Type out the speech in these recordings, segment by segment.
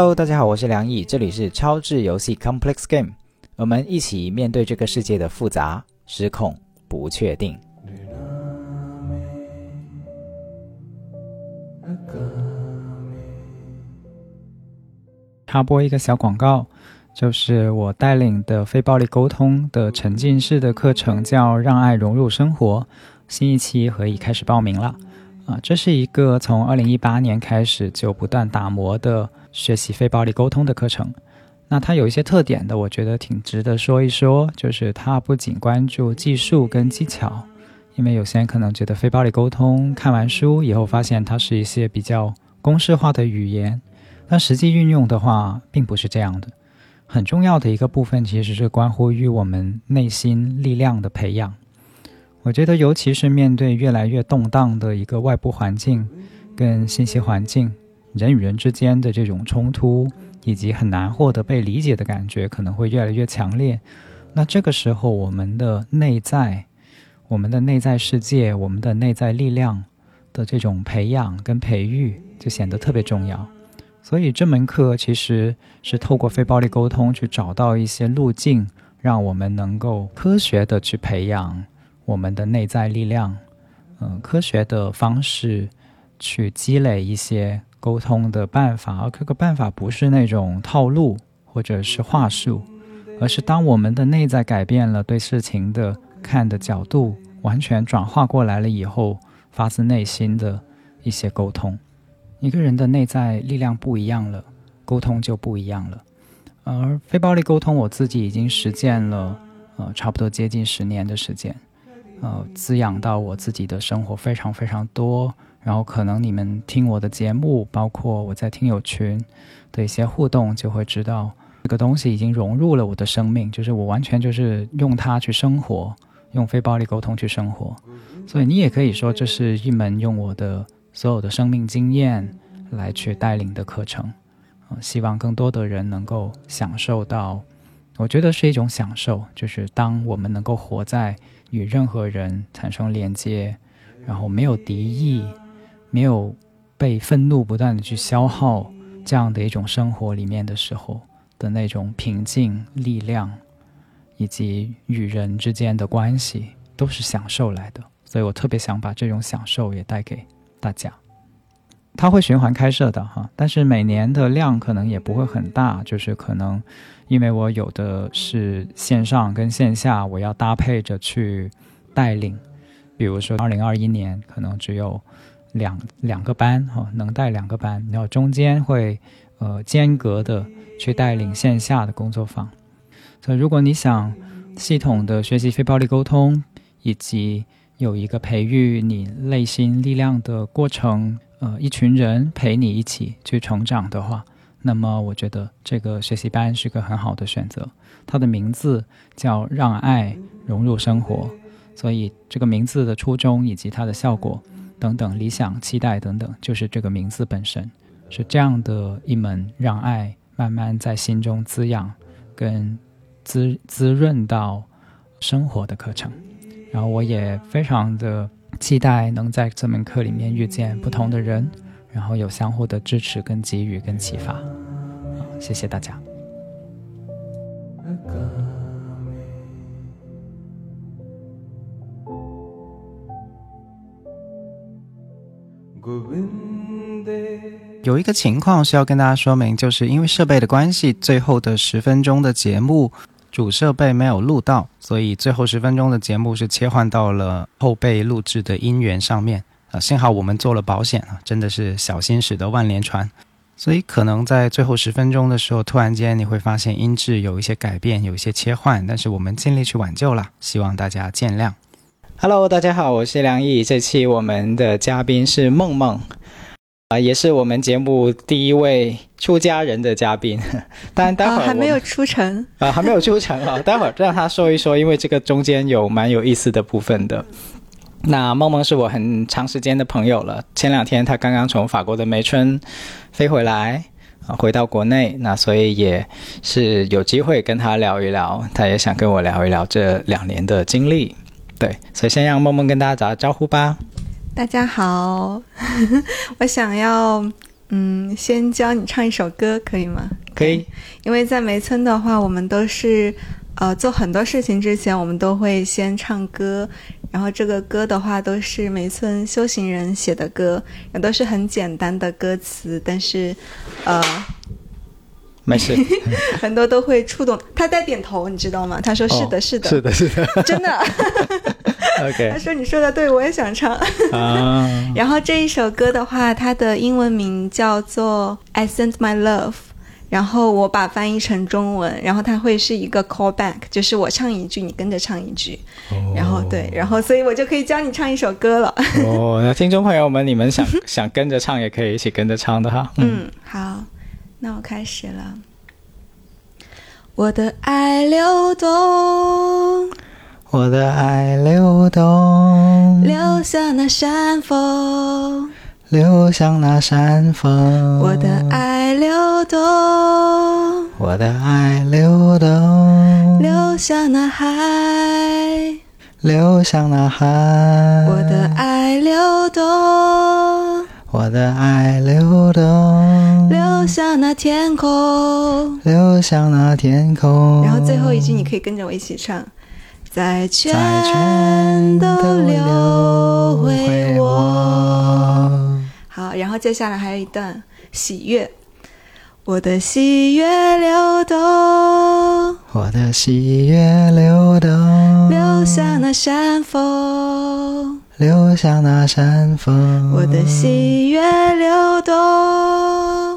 Hello，大家好，我是梁毅，这里是超智游戏 Complex Game，我们一起面对这个世界的复杂、失控、不确定。插播一个小广告，就是我带领的非暴力沟通的沉浸式的课程叫《让爱融入生活》，新一期可以开始报名了。啊，这是一个从二零一八年开始就不断打磨的。学习非暴力沟通的课程，那它有一些特点的，我觉得挺值得说一说。就是它不仅关注技术跟技巧，因为有些人可能觉得非暴力沟通看完书以后发现它是一些比较公式化的语言，但实际运用的话并不是这样的。很重要的一个部分其实是关乎于我们内心力量的培养。我觉得尤其是面对越来越动荡的一个外部环境跟信息环境。人与人之间的这种冲突，以及很难获得被理解的感觉，可能会越来越强烈。那这个时候，我们的内在、我们的内在世界、我们的内在力量的这种培养跟培育，就显得特别重要。所以这门课其实是透过非暴力沟通，去找到一些路径，让我们能够科学的去培养我们的内在力量，嗯，科学的方式去积累一些。沟通的办法，而这个办法不是那种套路或者是话术，而是当我们的内在改变了，对事情的看的角度完全转化过来了以后，发自内心的一些沟通。一个人的内在力量不一样了，沟通就不一样了。而非暴力沟通，我自己已经实践了，呃，差不多接近十年的时间，呃，滋养到我自己的生活非常非常多。然后可能你们听我的节目，包括我在听友群的一些互动，就会知道这个东西已经融入了我的生命，就是我完全就是用它去生活，用非暴力沟通去生活。所以你也可以说，这是一门用我的所有的生命经验来去带领的课程。希望更多的人能够享受到，我觉得是一种享受，就是当我们能够活在与任何人产生连接，然后没有敌意。没有被愤怒不断的去消耗这样的一种生活里面的时候的那种平静、力量，以及与人之间的关系，都是享受来的。所以我特别想把这种享受也带给大家。它会循环开设的哈，但是每年的量可能也不会很大，就是可能因为我有的是线上跟线下，我要搭配着去带领。比如说二零二一年可能只有。两两个班哈，能带两个班，然后中间会呃间隔的去带领线下的工作坊。所以如果你想系统的学习非暴力沟通，以及有一个培育你内心力量的过程，呃，一群人陪你一起去成长的话，那么我觉得这个学习班是个很好的选择。它的名字叫“让爱融入生活”，所以这个名字的初衷以及它的效果。等等，理想、期待等等，就是这个名字本身是这样的一门让爱慢慢在心中滋养、跟滋滋润到生活的课程。然后我也非常的期待能在这门课里面遇见不同的人，然后有相互的支持、跟给予、跟启发。谢谢大家。有一个情况需要跟大家说明，就是因为设备的关系，最后的十分钟的节目主设备没有录到，所以最后十分钟的节目是切换到了后备录制的音源上面。啊，幸好我们做了保险啊，真的是小心驶得万年船，所以可能在最后十分钟的时候，突然间你会发现音质有一些改变，有一些切换，但是我们尽力去挽救了，希望大家见谅。Hello，大家好，我是梁毅。这期我们的嘉宾是梦梦，啊，也是我们节目第一位出家人的嘉宾。当然，待会儿还没有出城啊，还没有出城啊。待会儿让他说一说，因为这个中间有蛮有意思的部分的。那梦梦是我很长时间的朋友了，前两天他刚刚从法国的梅村飞回来，啊，回到国内，那所以也是有机会跟他聊一聊，他也想跟我聊一聊这两年的经历。对，所以先让梦梦跟大家打个招呼吧。大家好，我想要嗯，先教你唱一首歌，可以吗？可以，因为在梅村的话，我们都是呃做很多事情之前，我们都会先唱歌。然后这个歌的话，都是梅村修行人写的歌，也都是很简单的歌词，但是，呃，没事，很多都会触动他。在点头，你知道吗？他说是的，是的，是的，是的，真的。OK，他说你说的对，我也想唱。然后这一首歌的话，它的英文名叫做《I Sent My Love》。然后我把翻译成中文，然后它会是一个 callback，就是我唱一句，你跟着唱一句，然后对，然后所以我就可以教你唱一首歌了。哦，那听众朋友们，你们想想跟着唱，也可以一起跟着唱的哈。嗯，好，那我开始了。我的爱流动，我的爱流动，流向那山峰。流向那山峰，我的爱流动，我的爱流动，流向那海，流向那海，我的爱流动，我的爱流动，流向那天空，流向那天空。然后最后一句你可以跟着我一起唱，在全都流回我。好，然后接下来还有一段喜悦，我的喜悦流动，我的喜悦流动，流向那山峰，流向那山峰，我的喜悦流动，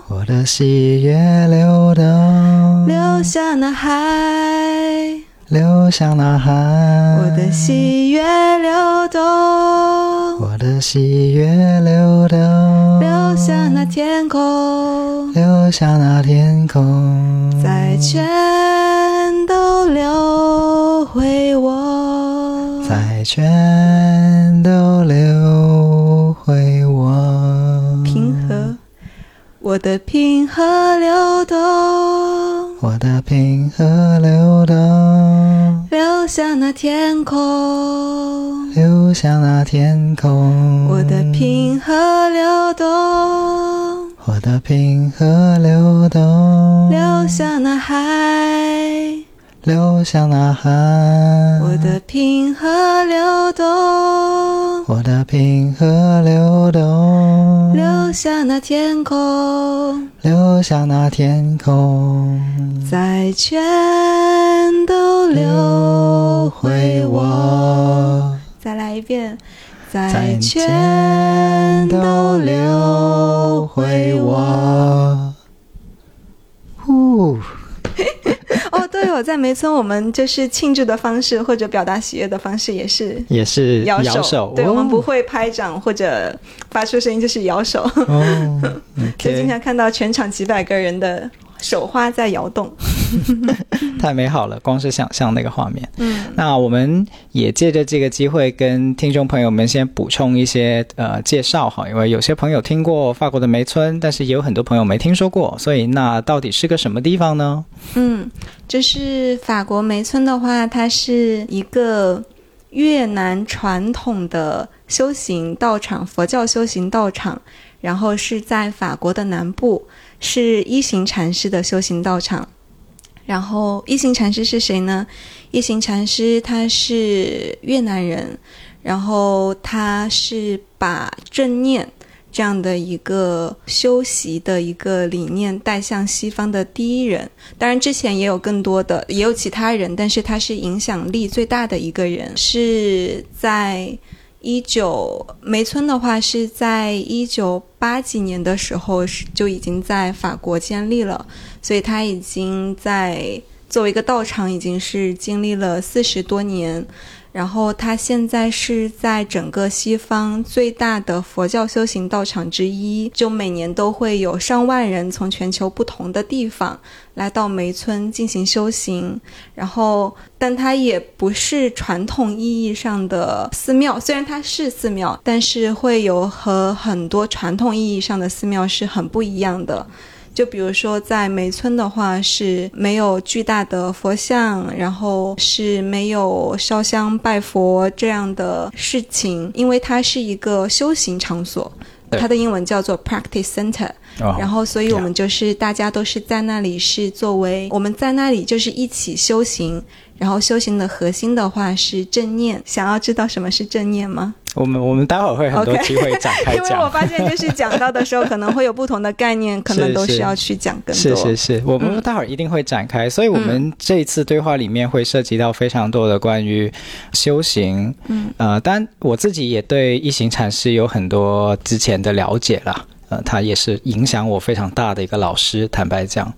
我的喜悦流动，流向那海。流向那海，我的喜悦流动，我的喜悦流动，流向那天空，流向那天空，再全都流回我，再全我的平和流动。我的平和流动，流向那天空，流向那天空。我的平和流动，我的平和流动，流向那海，流向那海。我的平和流动，我的平和流动，流向那天空，流向那天空。再全都流回我。再来一遍，再全都流回我。呼。哦，对哦，在梅村，我们就是庆祝的方式或者表达喜悦的方式也是也是摇手，对我们不会拍掌或者发出声音，就是摇手。所以经常看到全场几百个人的。手花在摇动，太美好了！光是想象那个画面。嗯，那我们也借着这个机会跟听众朋友们先补充一些呃介绍哈，因为有些朋友听过法国的梅村，但是也有很多朋友没听说过，所以那到底是个什么地方呢？嗯，就是法国梅村的话，它是一个越南传统的修行道场，佛教修行道场，然后是在法国的南部。是一行禅师的修行道场，然后一行禅师是谁呢？一行禅师他是越南人，然后他是把正念这样的一个修习的一个理念带向西方的第一人。当然之前也有更多的，也有其他人，但是他是影响力最大的一个人，是在。一九梅村的话是在一九八几年的时候是就已经在法国建立了，所以它已经在作为一个道场已经是经历了四十多年，然后它现在是在整个西方最大的佛教修行道场之一，就每年都会有上万人从全球不同的地方来到梅村进行修行。然后，但它也不是传统意义上的寺庙，虽然它是寺庙，但是会有和很多传统意义上的寺庙是很不一样的。就比如说，在梅村的话是没有巨大的佛像，然后是没有烧香拜佛这样的事情，因为它是一个修行场所，它的英文叫做 practice center。然后，所以我们就是大家都是在那里，是作为我们在那里就是一起修行。然后修行的核心的话是正念。想要知道什么是正念吗？我们我们待会儿会很多机会展开讲。因为我发现就是讲到的时候可能会有不同的概念，可能都 需要去讲更多。是是是，我们待会儿一定会展开。所以我们这一次对话里面会涉及到非常多的关于修行。嗯呃，当然我自己也对一行禅师有很多之前的了解了。呃，他也是影响我非常大的一个老师。坦白讲。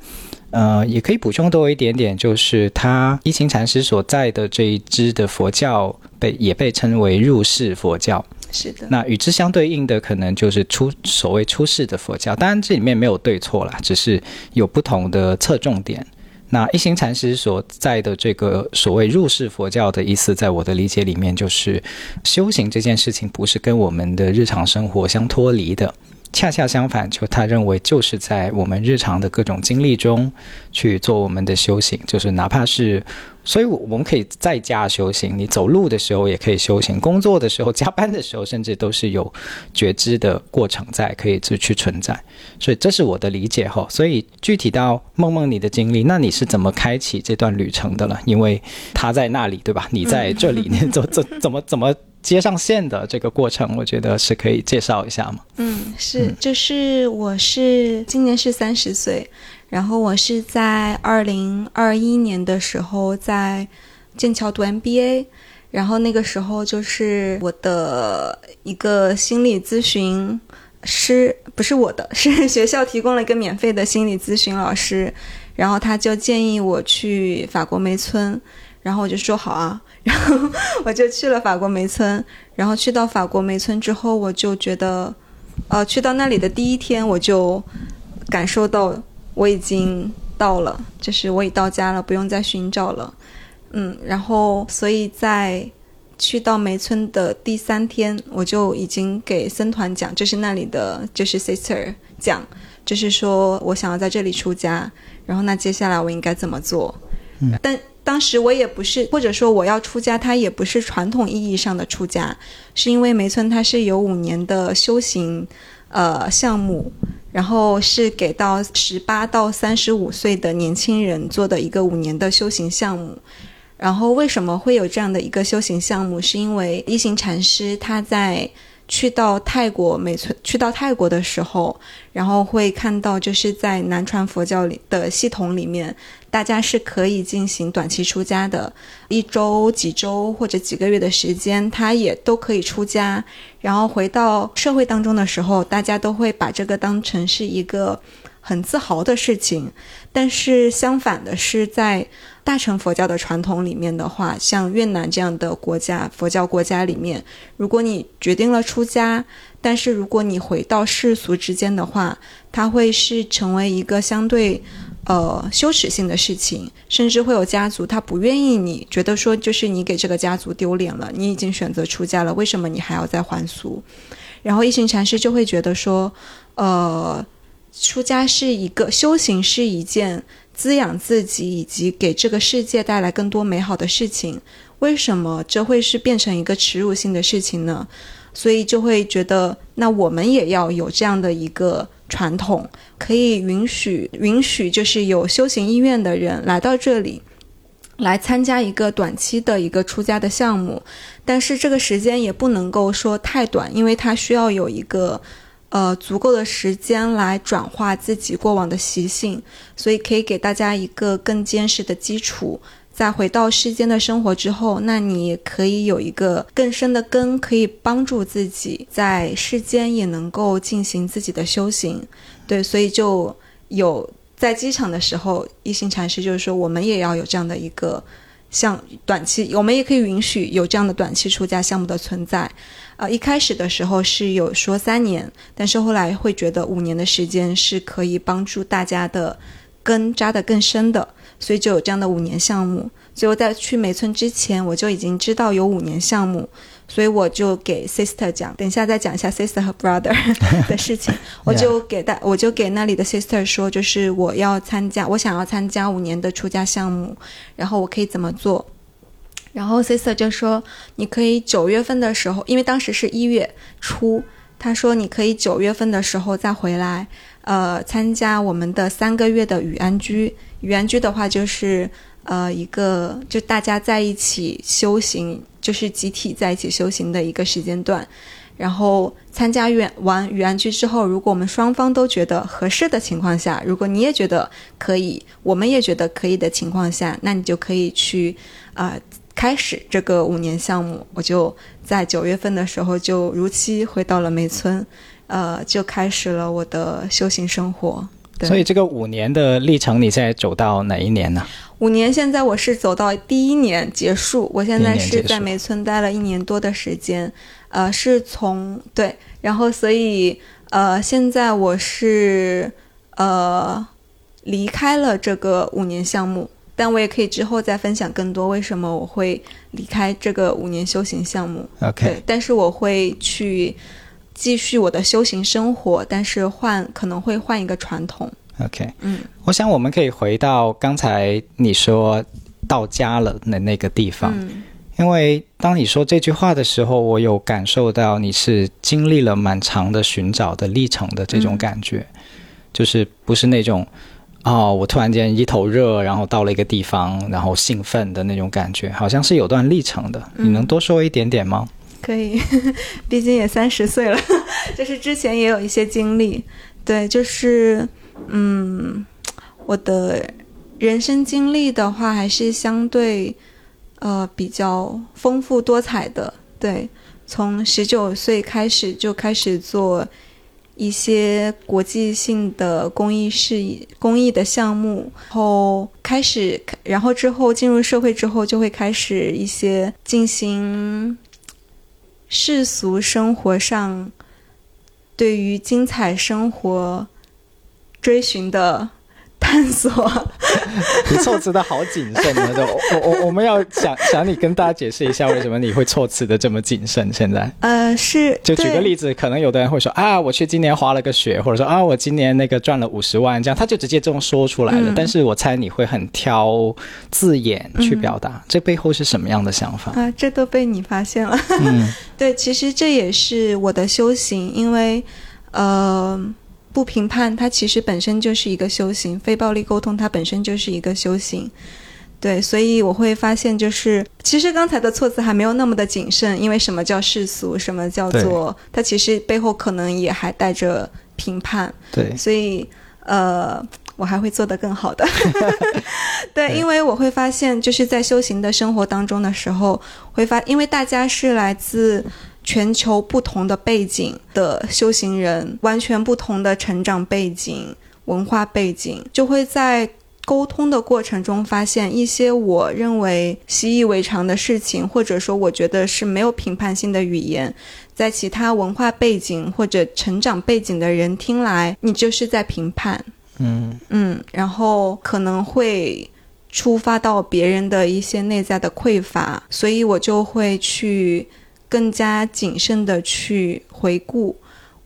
呃，也可以补充多一点点，就是他一行禅师所在的这一支的佛教被也被称为入世佛教。是的。那与之相对应的，可能就是出所谓出世的佛教。当然，这里面没有对错啦，只是有不同的侧重点。那一行禅师所在的这个所谓入世佛教的意思，在我的理解里面，就是修行这件事情不是跟我们的日常生活相脱离的。恰恰相反，就他认为就是在我们日常的各种经历中去做我们的修行，就是哪怕是，所以我们可以在家修行，你走路的时候也可以修行，工作的时候、加班的时候，甚至都是有觉知的过程在，可以去存在。所以这是我的理解哈。所以具体到梦梦你的经历，那你是怎么开启这段旅程的了？因为他在那里，对吧？你在这里，你怎怎怎么怎么？接上线的这个过程，我觉得是可以介绍一下吗？嗯，是，就是我是今年是三十岁，然后我是在二零二一年的时候在剑桥读 MBA，然后那个时候就是我的一个心理咨询师，不是我的，是学校提供了一个免费的心理咨询老师，然后他就建议我去法国梅村。然后我就说好啊，然后我就去了法国梅村。然后去到法国梅村之后，我就觉得，呃，去到那里的第一天，我就感受到我已经到了，就是我已到家了，不用再寻找了。嗯，然后所以在去到梅村的第三天，我就已经给僧团讲，就是那里的就是 sister 讲，就是说我想要在这里出家，然后那接下来我应该怎么做？嗯，但。当时我也不是，或者说我要出家，他也不是传统意义上的出家，是因为梅村它是有五年的修行，呃项目，然后是给到十八到三十五岁的年轻人做的一个五年的修行项目。然后为什么会有这样的一个修行项目？是因为一行禅师他在。去到泰国美村，去到泰国的时候，然后会看到，就是在南传佛教里的系统里面，大家是可以进行短期出家的，一周、几周或者几个月的时间，他也都可以出家。然后回到社会当中的时候，大家都会把这个当成是一个很自豪的事情。但是相反的是，在大乘佛教的传统里面的话，像越南这样的国家，佛教国家里面，如果你决定了出家，但是如果你回到世俗之间的话，它会是成为一个相对，呃，羞耻性的事情，甚至会有家族他不愿意你，觉得说就是你给这个家族丢脸了，你已经选择出家了，为什么你还要再还俗？然后一行禅师就会觉得说，呃，出家是一个修行，是一件。滋养自己以及给这个世界带来更多美好的事情，为什么这会是变成一个耻辱性的事情呢？所以就会觉得，那我们也要有这样的一个传统，可以允许允许，就是有修行意愿的人来到这里，来参加一个短期的一个出家的项目，但是这个时间也不能够说太短，因为它需要有一个。呃，足够的时间来转化自己过往的习性，所以可以给大家一个更坚实的基础。在回到世间的生活之后，那你可以有一个更深的根，可以帮助自己在世间也能够进行自己的修行。对，所以就有在机场的时候，一行禅师就是说，我们也要有这样的一个像短期，我们也可以允许有这样的短期出家项目的存在。呃，一开始的时候是有说三年，但是后来会觉得五年的时间是可以帮助大家的根扎得更深的，所以就有这样的五年项目。所以我在去梅村之前，我就已经知道有五年项目，所以我就给 sister 讲，等一下再讲一下 sister 和 brother 的事情。我就给大，我就给那里的 sister 说，就是我要参加，我想要参加五年的出家项目，然后我可以怎么做？然后 sister 就说，你可以九月份的时候，因为当时是一月初，他说你可以九月份的时候再回来，呃，参加我们的三个月的雨安居。雨安居的话就是。呃，一个就大家在一起修行，就是集体在一起修行的一个时间段。然后参加完完语安居之后，如果我们双方都觉得合适的情况下，如果你也觉得可以，我们也觉得可以的情况下，那你就可以去啊开始这个五年项目。我就在九月份的时候就如期回到了梅村，呃，就开始了我的修行生活。对所以这个五年的历程，你现在走到哪一年呢？五年，现在我是走到第一年结束，我现在是在梅村待了一年多的时间，呃，是从对，然后所以呃，现在我是呃离开了这个五年项目，但我也可以之后再分享更多为什么我会离开这个五年修行项目。OK，但是我会去继续我的修行生活，但是换可能会换一个传统。OK，嗯，我想我们可以回到刚才你说到家了的那个地方，因为当你说这句话的时候，我有感受到你是经历了蛮长的寻找的历程的这种感觉，就是不是那种哦，我突然间一头热，然后到了一个地方，然后兴奋的那种感觉，好像是有段历程的。你能多说一点点吗？可以，毕竟也三十岁了，就是之前也有一些经历，对，就是。嗯，我的人生经历的话，还是相对呃比较丰富多彩的。对，从十九岁开始就开始做一些国际性的公益事业、公益的项目，然后开始，然后之后进入社会之后，就会开始一些进行世俗生活上对于精彩生活。追寻的探索，你措辞的好谨慎啊！我我我们要想想你跟大家解释一下，为什么你会措辞的这么谨慎？现在呃是，就举个例子，可能有的人会说啊，我去今年滑了个雪，或者说啊，我今年那个赚了五十万，这样他就直接这么说出来了。但是我猜你会很挑字眼去表达，这背后是什么样的想法啊？这都被你发现了。嗯，对，其实这也是我的修行，因为呃。不评判，它其实本身就是一个修行；非暴力沟通，它本身就是一个修行。对，所以我会发现，就是其实刚才的措辞还没有那么的谨慎，因为什么叫世俗，什么叫做它，其实背后可能也还带着评判。对，所以呃，我还会做得更好的。对，因为我会发现，就是在修行的生活当中的时候，会发，因为大家是来自。全球不同的背景的修行人，完全不同的成长背景、文化背景，就会在沟通的过程中发现一些我认为习以为常的事情，或者说我觉得是没有评判性的语言，在其他文化背景或者成长背景的人听来，你就是在评判。嗯嗯，然后可能会触发到别人的一些内在的匮乏，所以我就会去。更加谨慎的去回顾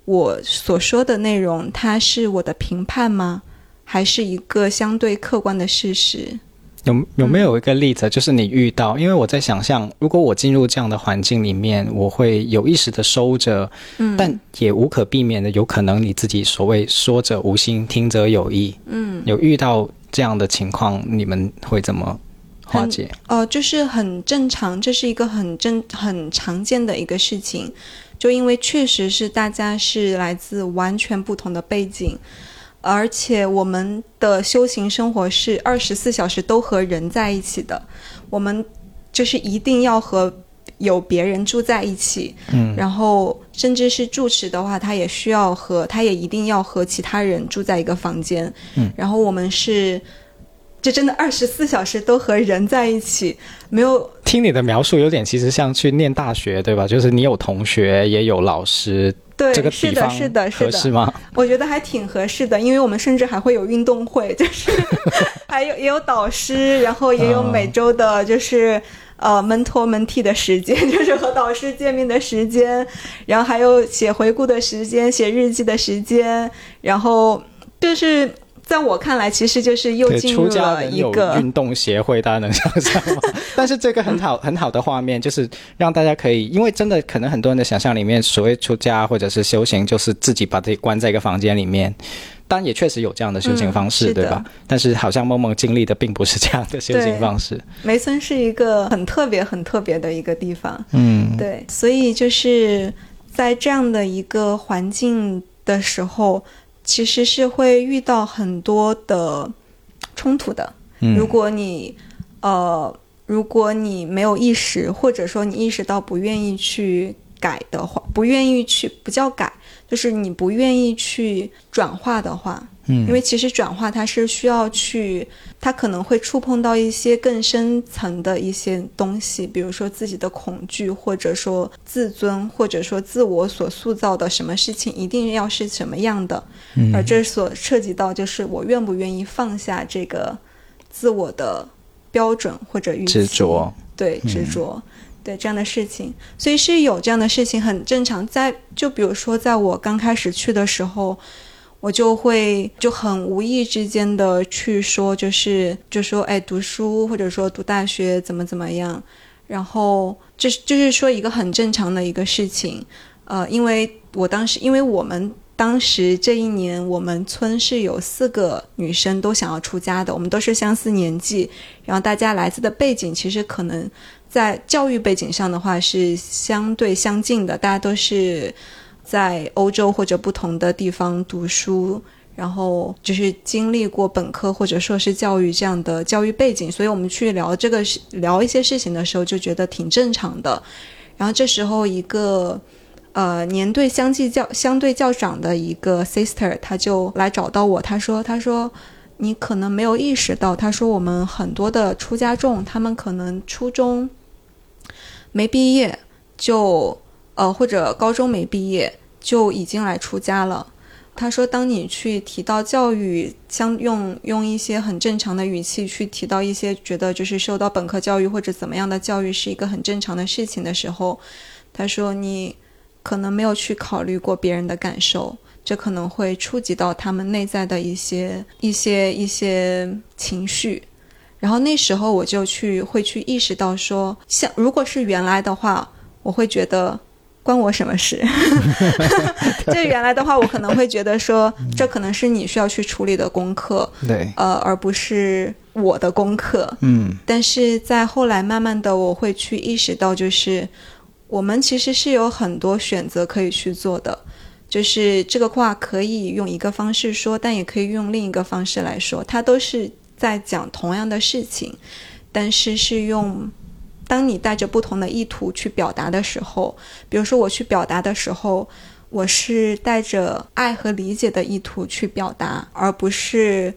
我所说的内容，它是我的评判吗？还是一个相对客观的事实？有有没有一个例子，就是你遇到？因为我在想象，如果我进入这样的环境里面，我会有意识的收着，嗯，但也无可避免的，有可能你自己所谓说者无心，听者有意，嗯，有遇到这样的情况，你们会怎么？化解哦，就是很正常，这是一个很正很常见的一个事情。就因为确实是大家是来自完全不同的背景，而且我们的修行生活是二十四小时都和人在一起的，我们就是一定要和有别人住在一起。嗯，然后甚至是住持的话，他也需要和他也一定要和其他人住在一个房间。嗯，然后我们是。就真的二十四小时都和人在一起，没有。听你的描述，有点其实像去念大学，对吧？就是你有同学，也有老师。对，这个是的，是的，是的，合适吗？我觉得还挺合适的，因为我们甚至还会有运动会，就是还有也有导师，然后也有每周的，就是呃门托门替的时间，就是和导师见面的时间，然后还有写回顾的时间，写日记的时间，然后就是。在我看来，其实就是又进入了一个运动协会，大家能想象吗？但是这个很好很好的画面，就是让大家可以，因为真的可能很多人的想象里面，所谓出家或者是修行，就是自己把自己关在一个房间里面。当然也确实有这样的修行方式，对吧？但是好像梦梦经历的并不是这样的修行方式。梅村是一个很特别、很特别的一个地方。嗯，对，所以就是在这样的一个环境的时候。其实是会遇到很多的冲突的。如果你呃，如果你没有意识，或者说你意识到不愿意去改的话，不愿意去不叫改，就是你不愿意去转化的话。嗯，因为其实转化它是需要去，它可能会触碰到一些更深层的一些东西，比如说自己的恐惧，或者说自尊，或者说自我所塑造的什么事情一定要是什么样的，而这所涉及到就是我愿不愿意放下这个自我的标准或者预期，执着，对执着，对这样的事情，所以是有这样的事情很正常。在就比如说在我刚开始去的时候。我就会就很无意之间的去说，就是就说，哎，读书或者说读大学怎么怎么样，然后就是就是说一个很正常的一个事情，呃，因为我当时，因为我们当时这一年，我们村是有四个女生都想要出家的，我们都是相似年纪，然后大家来自的背景其实可能在教育背景上的话是相对相近的，大家都是。在欧洲或者不同的地方读书，然后就是经历过本科或者硕士教育这样的教育背景，所以我们去聊这个聊一些事情的时候，就觉得挺正常的。然后这时候，一个呃年对相继较相对较长的一个 sister，他就来找到我，他说：“他说你可能没有意识到，他说我们很多的出家众，他们可能初中没毕业就。”呃，或者高中没毕业就已经来出家了。他说，当你去提到教育，相用用一些很正常的语气去提到一些觉得就是受到本科教育或者怎么样的教育是一个很正常的事情的时候，他说你可能没有去考虑过别人的感受，这可能会触及到他们内在的一些一些一些情绪。然后那时候我就去会去意识到说，像如果是原来的话，我会觉得。关我什么事？就原来的话，我可能会觉得说，这可能是你需要去处理的功课，对，呃，而不是我的功课。嗯，但是在后来，慢慢的，我会去意识到，就是我们其实是有很多选择可以去做的。就是这个话可以用一个方式说，但也可以用另一个方式来说，它都是在讲同样的事情，但是是用。当你带着不同的意图去表达的时候，比如说我去表达的时候，我是带着爱和理解的意图去表达，而不是，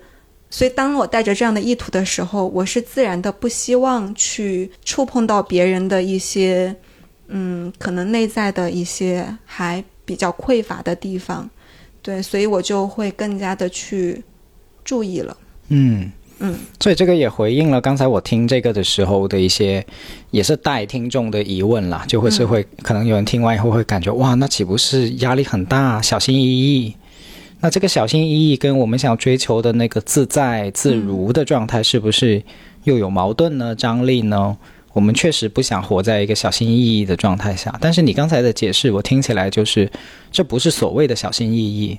所以当我带着这样的意图的时候，我是自然的不希望去触碰到别人的一些，嗯，可能内在的一些还比较匮乏的地方，对，所以我就会更加的去注意了，嗯。嗯，所以这个也回应了刚才我听这个的时候的一些，也是带听众的疑问啦，就会是会可能有人听完以后会感觉哇，那岂不是压力很大，小心翼翼？那这个小心翼翼跟我们想追求的那个自在自如的状态，是不是又有矛盾呢？张力呢？我们确实不想活在一个小心翼翼的状态下，但是你刚才的解释，我听起来就是这不是所谓的小心翼翼，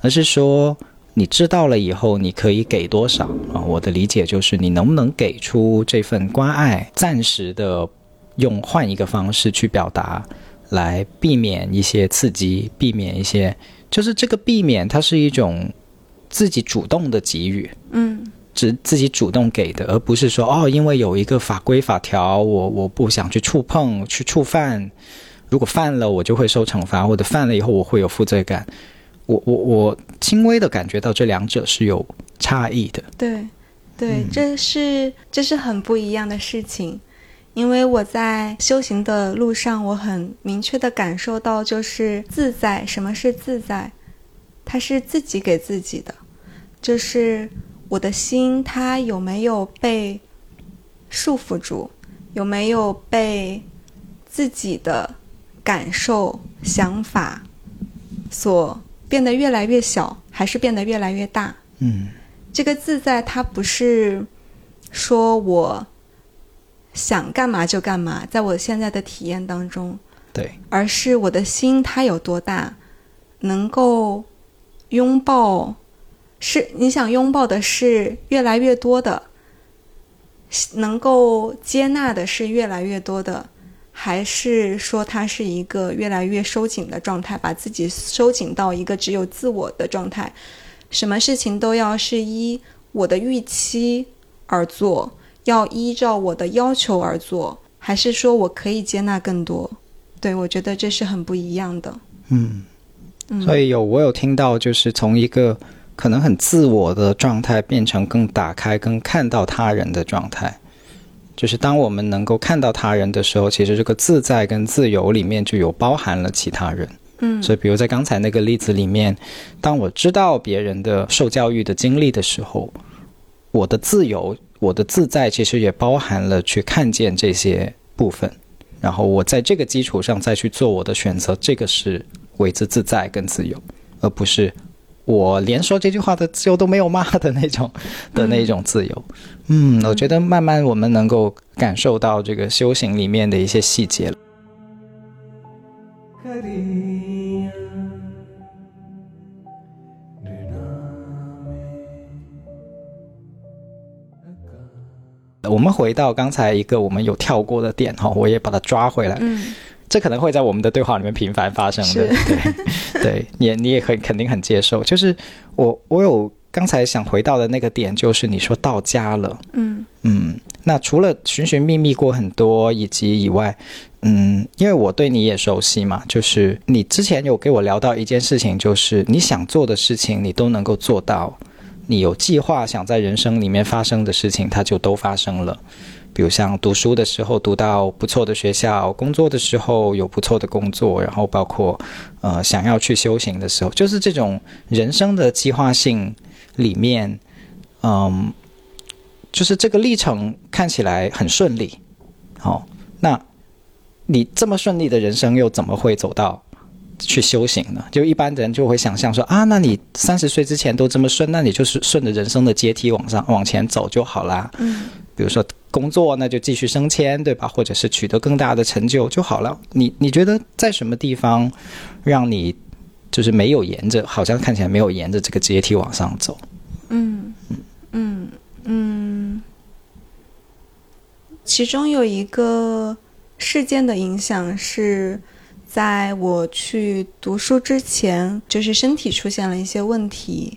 而是说。你知道了以后，你可以给多少啊？我的理解就是，你能不能给出这份关爱，暂时的用换一个方式去表达，来避免一些刺激，避免一些，就是这个避免，它是一种自己主动的给予，嗯，只自己主动给的，而不是说哦，因为有一个法规法条，我我不想去触碰，去触犯，如果犯了，我就会受惩罚，或者犯了以后我会有负罪感。我我我轻微的感觉到这两者是有差异的。对，对，这是这是很不一样的事情，因为我在修行的路上，我很明确的感受到，就是自在。什么是自在？它是自己给自己的，就是我的心，它有没有被束缚住，有没有被自己的感受、想法所变得越来越小，还是变得越来越大？嗯，这个自在，它不是说我想干嘛就干嘛，在我现在的体验当中，对，而是我的心它有多大，能够。拥抱，是你想拥抱的是越来越多的，能够接纳的是越来越多的，还是说它是一个越来越收紧的状态，把自己收紧到一个只有自我的状态？什么事情都要是依我的预期而做，要依照我的要求而做，还是说我可以接纳更多？对我觉得这是很不一样的。嗯。所以有我有听到，就是从一个可能很自我的状态，变成更打开、更看到他人的状态。就是当我们能够看到他人的时候，其实这个自在跟自由里面就有包含了其他人。嗯，所以比如在刚才那个例子里面，当我知道别人的受教育的经历的时候，我的自由、我的自在，其实也包含了去看见这些部分，然后我在这个基础上再去做我的选择。这个是。为之自在跟自由，而不是我连说这句话的自由都没有骂的那种的那种自由。嗯，我觉得慢慢我们能够感受到这个修行里面的一些细节了。我们回到刚才一个我们有跳过的点哈，我也把它抓回来。嗯。这可能会在我们的对话里面频繁发生的，对，对，你你也很肯定很接受。就是我我有刚才想回到的那个点，就是你说到家了，嗯嗯。那除了寻寻觅觅过很多以及以外，嗯，因为我对你也熟悉嘛，就是你之前有给我聊到一件事情，就是你想做的事情你都能够做到，你有计划想在人生里面发生的事情，它就都发生了。比如像读书的时候读到不错的学校，工作的时候有不错的工作，然后包括呃想要去修行的时候，就是这种人生的计划性里面，嗯，就是这个历程看起来很顺利。好，那你这么顺利的人生又怎么会走到去修行呢？就一般人就会想象说啊，那你三十岁之前都这么顺，那你就是顺着人生的阶梯往上往前走就好啦。嗯，比如说。工作那就继续升迁，对吧？或者是取得更大的成就就好了。你你觉得在什么地方让你就是没有沿着，好像看起来没有沿着这个阶梯往上走？嗯嗯嗯其中有一个事件的影响是在我去读书之前，就是身体出现了一些问题。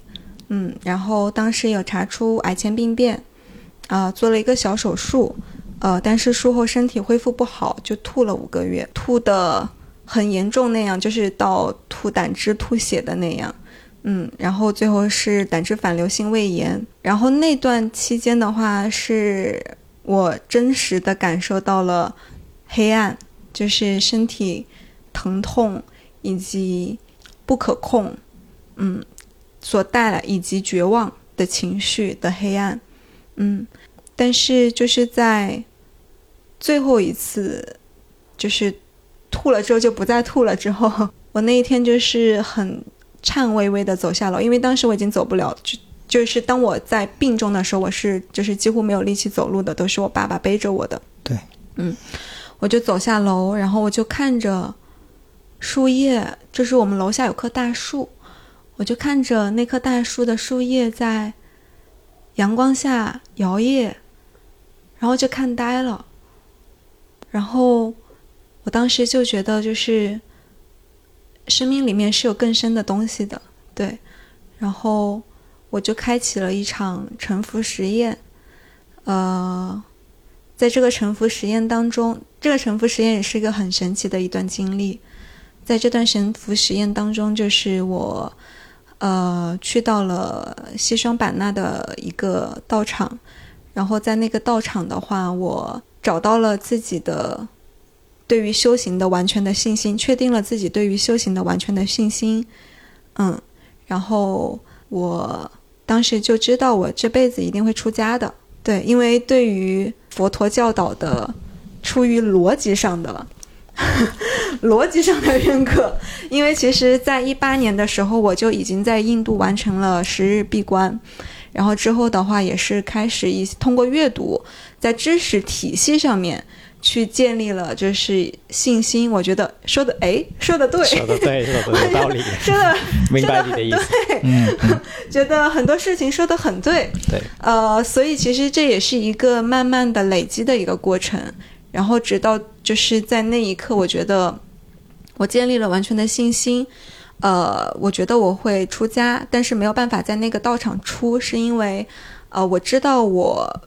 嗯，然后当时有查出癌前病变。啊，做了一个小手术，呃，但是术后身体恢复不好，就吐了五个月，吐的很严重那样，就是到吐胆汁、吐血的那样，嗯，然后最后是胆汁反流性胃炎，然后那段期间的话，是我真实的感受到了黑暗，就是身体疼痛以及不可控，嗯，所带来以及绝望的情绪的黑暗。嗯，但是就是在最后一次，就是吐了之后就不再吐了之后，我那一天就是很颤巍巍的走下楼，因为当时我已经走不了，就就是当我在病中的时候，我是就是几乎没有力气走路的，都是我爸爸背着我的。对，嗯，我就走下楼，然后我就看着树叶，就是我们楼下有棵大树，我就看着那棵大树的树叶在。阳光下摇曳，然后就看呆了。然后我当时就觉得，就是生命里面是有更深的东西的，对。然后我就开启了一场沉浮实验。呃，在这个沉浮实验当中，这个沉浮实验也是一个很神奇的一段经历。在这段沉浮实验当中，就是我呃，去到了西双版纳的一个道场，然后在那个道场的话，我找到了自己的对于修行的完全的信心，确定了自己对于修行的完全的信心，嗯，然后我当时就知道我这辈子一定会出家的，对，因为对于佛陀教导的，出于逻辑上的。逻辑上的认可，因为其实，在一八年的时候，我就已经在印度完成了十日闭关，然后之后的话，也是开始一通过阅读，在知识体系上面去建立了就是信心。我觉得说的哎，说的对，说的对，说的有道理，说的明白你的意思，嗯，觉得很多事情说的很对，对，呃，所以其实这也是一个慢慢的累积的一个过程。然后直到就是在那一刻，我觉得我建立了完全的信心，呃，我觉得我会出家，但是没有办法在那个道场出，是因为，呃，我知道我，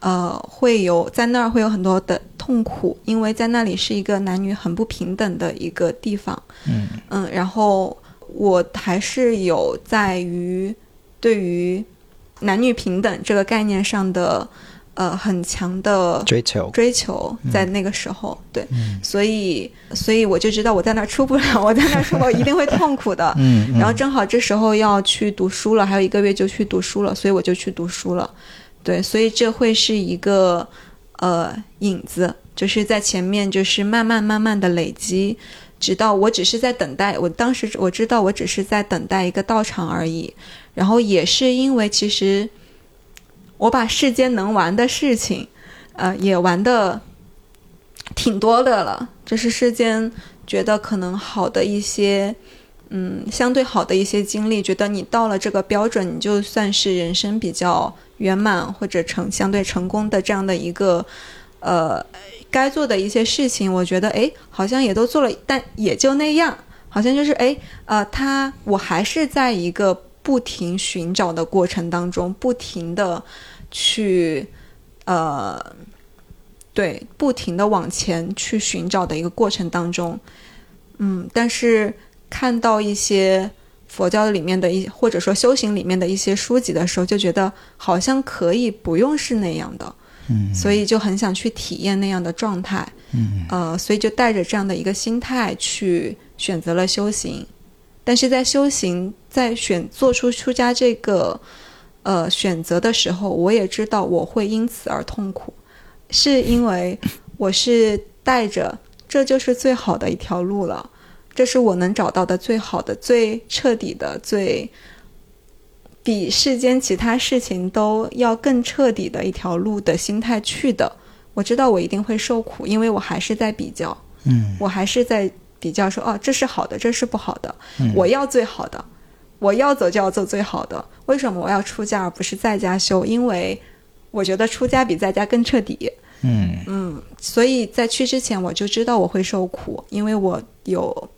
呃，会有在那儿会有很多的痛苦，因为在那里是一个男女很不平等的一个地方，嗯嗯，然后我还是有在于对于男女平等这个概念上的。呃，很强的追求，追求在那个时候，对，所以，所以我就知道我在那儿出不了，我在那儿出我一定会痛苦的。嗯，然后正好这时候要去读书了，还有一个月就去读书了，所以我就去读书了。对，所以这会是一个呃影子，就是在前面，就是慢慢慢慢的累积，直到我只是在等待。我当时我知道我只是在等待一个到场而已，然后也是因为其实。我把世间能玩的事情，呃，也玩的挺多的了。就是世间觉得可能好的一些，嗯，相对好的一些经历，觉得你到了这个标准，你就算是人生比较圆满或者成相对成功的这样的一个，呃，该做的一些事情，我觉得，哎，好像也都做了，但也就那样，好像就是，哎，呃，他我还是在一个。不停寻找的过程当中，不停的去，呃，对，不停的往前去寻找的一个过程当中，嗯，但是看到一些佛教里面的一或者说修行里面的一些书籍的时候，就觉得好像可以不用是那样的，嗯，所以就很想去体验那样的状态，嗯，呃，所以就带着这样的一个心态去选择了修行。但是在修行，在选做出出家这个，呃选择的时候，我也知道我会因此而痛苦，是因为我是带着这就是最好的一条路了，这是我能找到的最好的、最彻底的、最比世间其他事情都要更彻底的一条路的心态去的。我知道我一定会受苦，因为我还是在比较，嗯，我还是在。比较说哦，这是好的，这是不好的。我要最好的，我要走就要走最好的。为什么我要出家而不是在家修？因为我觉得出家比在家更彻底。嗯嗯，所以在去之前我就知道我会受苦，因为我有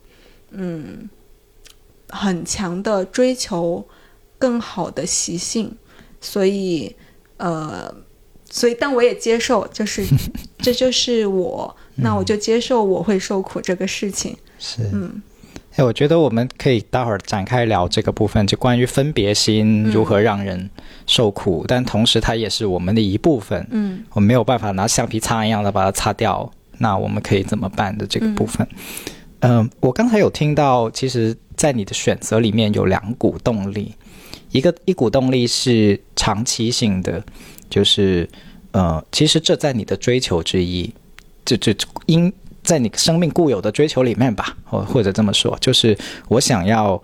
嗯很强的追求更好的习性，所以呃，所以但我也接受，就是 这就是我。那我就接受我会受苦这个事情。是，嗯，哎，我觉得我们可以待会儿展开聊这个部分，就关于分别心如何让人受苦，但同时它也是我们的一部分。嗯，我没有办法拿橡皮擦一样的把它擦掉，那我们可以怎么办的这个部分？嗯，我刚才有听到，其实，在你的选择里面有两股动力，一个一股动力是长期性的，就是呃，其实这在你的追求之一。这这因在你生命固有的追求里面吧，或或者这么说，就是我想要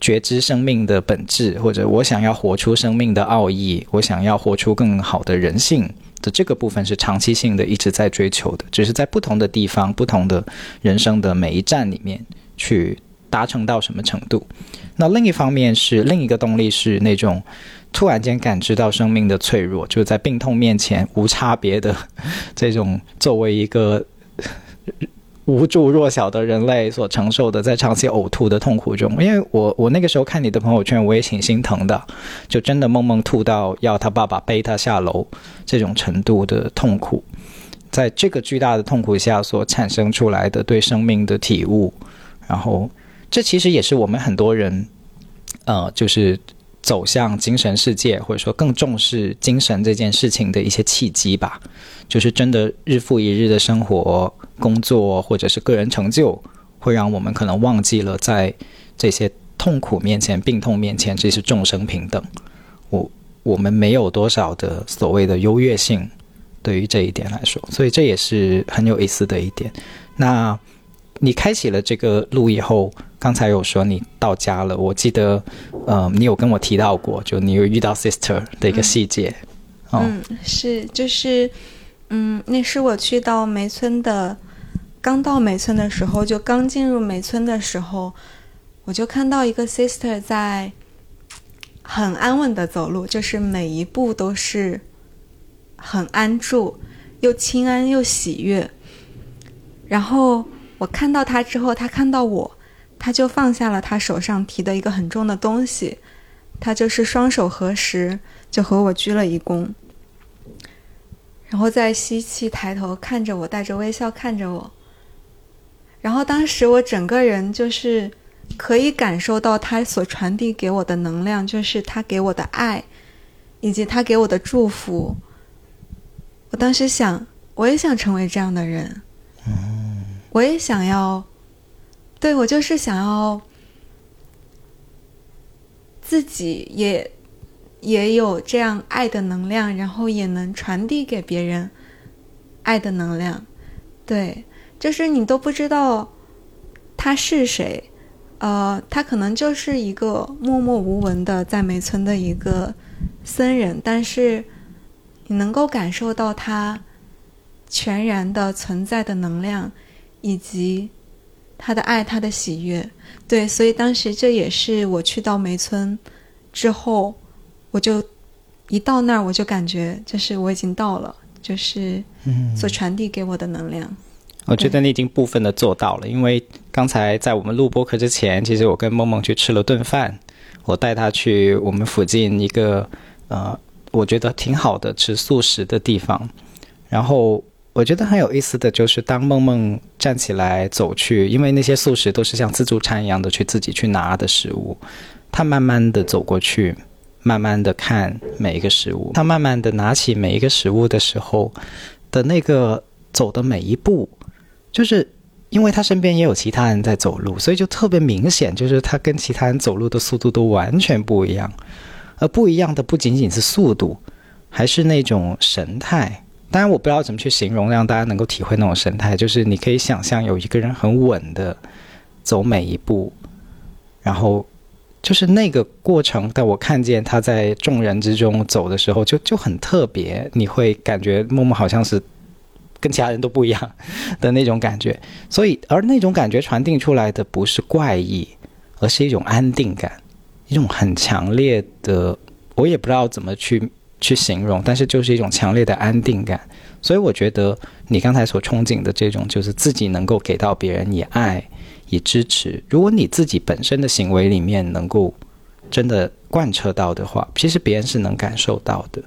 觉知生命的本质，或者我想要活出生命的奥义，我想要活出更好的人性的这个部分是长期性的，一直在追求的，只是在不同的地方、不同的人生的每一站里面去达成到什么程度。那另一方面是另一个动力是那种。突然间感知到生命的脆弱，就在病痛面前无差别的 这种作为一个无助弱小的人类所承受的，在长期呕吐的痛苦中。因为我我那个时候看你的朋友圈，我也挺心疼的，就真的梦梦吐到要他爸爸背他下楼这种程度的痛苦，在这个巨大的痛苦下所产生出来的对生命的体悟，然后这其实也是我们很多人。呃，就是走向精神世界，或者说更重视精神这件事情的一些契机吧。就是真的日复一日的生活、工作或者是个人成就，会让我们可能忘记了在这些痛苦面前、病痛面前，这是众生平等。我我们没有多少的所谓的优越性，对于这一点来说，所以这也是很有意思的一点。那你开启了这个路以后，刚才有说你到家了，我记得，呃，你有跟我提到过，就你有遇到 sister 的一个细节。嗯，是，就是。嗯，那是我去到梅村的，刚到梅村的时候，就刚进入梅村的时候，我就看到一个 sister 在很安稳的走路，就是每一步都是很安住，又清安又喜悦。然后我看到他之后，他看到我，他就放下了他手上提的一个很重的东西，他就是双手合十，就和我鞠了一躬。然后再吸气，抬头看着我，带着微笑看着我。然后当时我整个人就是可以感受到他所传递给我的能量，就是他给我的爱，以及他给我的祝福。我当时想，我也想成为这样的人。我也想要，对我就是想要自己也。也有这样爱的能量，然后也能传递给别人爱的能量。对，就是你都不知道他是谁，呃，他可能就是一个默默无闻的在梅村的一个僧人，但是你能够感受到他全然的存在的能量，以及他的爱，他的喜悦。对，所以当时这也是我去到梅村之后。我就一到那儿，我就感觉就是我已经到了，就是所传递给我的能量。我觉得你已经部分的做到了，因为刚才在我们录播课之前，其实我跟梦梦去吃了顿饭，我带她去我们附近一个呃，我觉得挺好的吃素食的地方。然后我觉得很有意思的就是，当梦梦站起来走去，因为那些素食都是像自助餐一样的去自己去拿的食物，她慢慢的走过去。慢慢的看每一个食物，他慢慢的拿起每一个食物的时候的那个走的每一步，就是因为他身边也有其他人在走路，所以就特别明显，就是他跟其他人走路的速度都完全不一样，而不一样的不仅仅是速度，还是那种神态。当然我不知道怎么去形容，让大家能够体会那种神态，就是你可以想象有一个人很稳的走每一步，然后。就是那个过程，但我看见他在众人之中走的时候，就就很特别。你会感觉默默好像是跟其他人都不一样的那种感觉。所以，而那种感觉传递出来的不是怪异，而是一种安定感，一种很强烈的，我也不知道怎么去去形容，但是就是一种强烈的安定感。所以，我觉得你刚才所憧憬的这种，就是自己能够给到别人以爱。以支持。如果你自己本身的行为里面能够真的贯彻到的话，其实别人是能感受到的。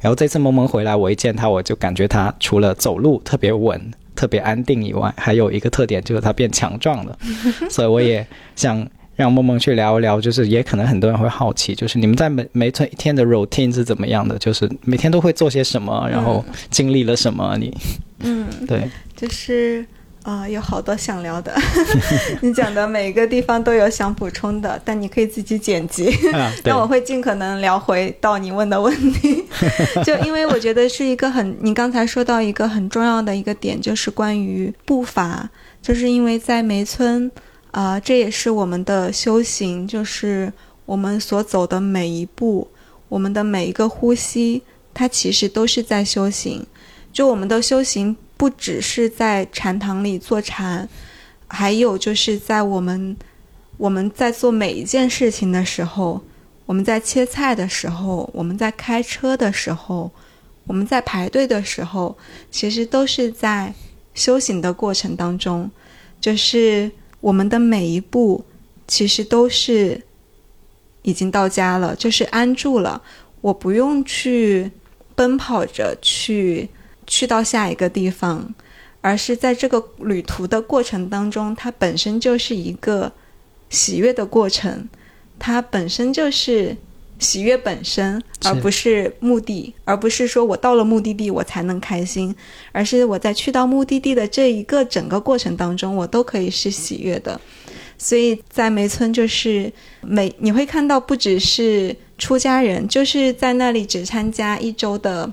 然后这次萌萌回来，我一见他，我就感觉他除了走路特别稳、特别安定以外，还有一个特点就是他变强壮了。所以我也想让萌萌去聊一聊，就是也可能很多人会好奇，就是你们在每每一天的 routine 是怎么样的？就是每天都会做些什么，然后经历了什么？你嗯，对，就是。啊，有好多想聊的，你讲的每一个地方都有想补充的，但你可以自己剪辑。那我会尽可能聊回到你问的问题，就因为我觉得是一个很，你刚才说到一个很重要的一个点，就是关于步伐，就是因为在梅村，啊，这也是我们的修行，就是我们所走的每一步，我们的每一个呼吸，它其实都是在修行，就我们的修行。不只是在禅堂里坐禅，还有就是在我们我们在做每一件事情的时候，我们在切菜的时候，我们在开车的时候，我们在排队的时候，其实都是在修行的过程当中。就是我们的每一步，其实都是已经到家了，就是安住了。我不用去奔跑着去。去到下一个地方，而是在这个旅途的过程当中，它本身就是一个喜悦的过程，它本身就是喜悦本身，而不是目的，而不是说我到了目的地我才能开心，而是我在去到目的地的这一个整个过程当中，我都可以是喜悦的。所以在梅村，就是每你会看到，不只是出家人，就是在那里只参加一周的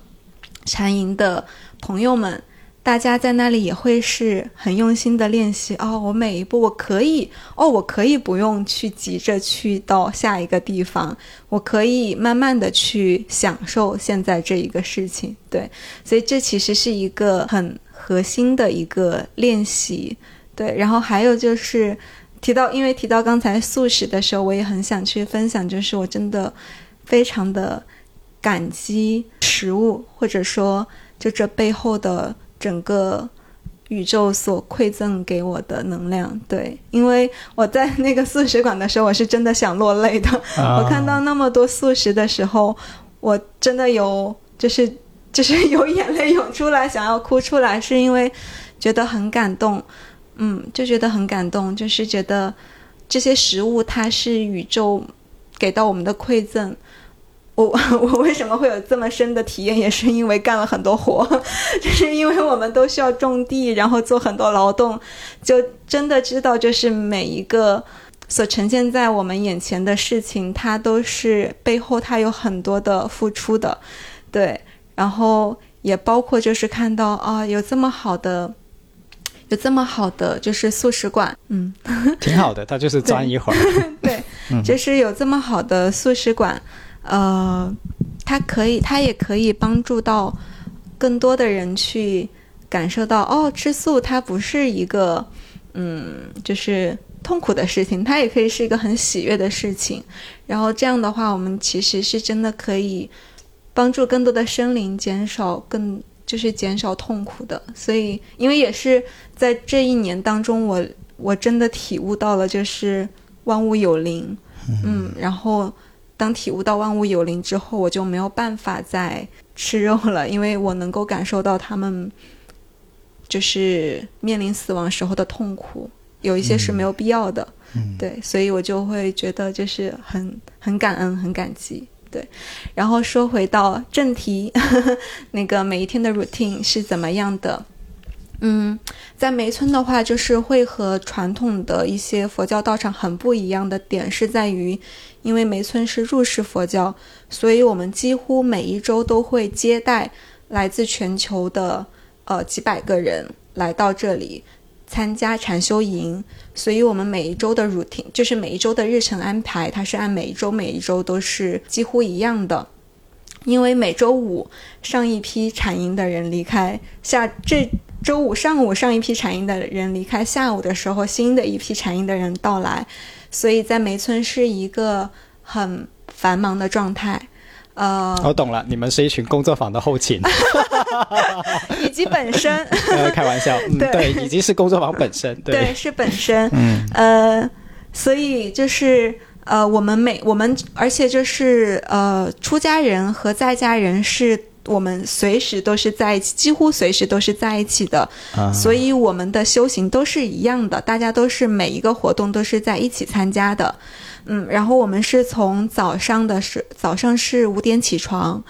禅营的朋友们，大家在那里也会是很用心的练习。哦，我每一步我可以，哦，我可以不用去急着去到下一个地方，我可以慢慢的去享受现在这一个事情。对，所以这其实是一个很核心的一个练习。对，然后还有就是。提到，因为提到刚才素食的时候，我也很想去分享，就是我真的非常的感激食物，或者说就这背后的整个宇宙所馈赠给我的能量。对，因为我在那个素食馆的时候，我是真的想落泪的。我看到那么多素食的时候，我真的有就是 就是有眼泪涌出来，想要哭出来，是因为觉得很感动。嗯，就觉得很感动，就是觉得这些食物它是宇宙给到我们的馈赠。我 我为什么会有这么深的体验，也是因为干了很多活，就是因为我们都需要种地，然后做很多劳动，就真的知道，就是每一个所呈现在我们眼前的事情，它都是背后它有很多的付出的，对。然后也包括就是看到啊，有这么好的。有这么好的就是素食馆，嗯，挺好的，他就是钻一会儿，对，就是有这么好的素食馆，呃，它可以，它也可以帮助到更多的人去感受到，哦，吃素它不是一个，嗯，就是痛苦的事情，它也可以是一个很喜悦的事情。然后这样的话，我们其实是真的可以帮助更多的生灵减少更。就是减少痛苦的，所以因为也是在这一年当中，我我真的体悟到了，就是万物有灵，嗯，然后当体悟到万物有灵之后，我就没有办法再吃肉了，因为我能够感受到他们就是面临死亡时候的痛苦，有一些是没有必要的，对，所以我就会觉得就是很很感恩，很感激。对，然后说回到正题，那个每一天的 routine 是怎么样的？嗯，在梅村的话，就是会和传统的一些佛教道场很不一样的点是在于，因为梅村是入世佛教，所以我们几乎每一周都会接待来自全球的呃几百个人来到这里。参加禅修营，所以我们每一周的 routine 就是每一周的日程安排，它是按每一周每一周都是几乎一样的。因为每周五上一批禅营的人离开，下这周五上午上一批禅营的人离开，下午的时候新的一批禅营的人到来，所以在梅村是一个很繁忙的状态。呃，我懂了，你们是一群工作坊的后勤，以及本身，开玩笑，嗯对，已经是工作坊本身，对，是本身，嗯，呃，所以就是呃，我们每我们，而且就是呃，出家人和在家人是我们随时都是在一起，几乎随时都是在一起的，所以我们的修行都是一样的，大家都是每一个活动都是在一起参加的。嗯，然后我们是从早上的是早上是五点起床，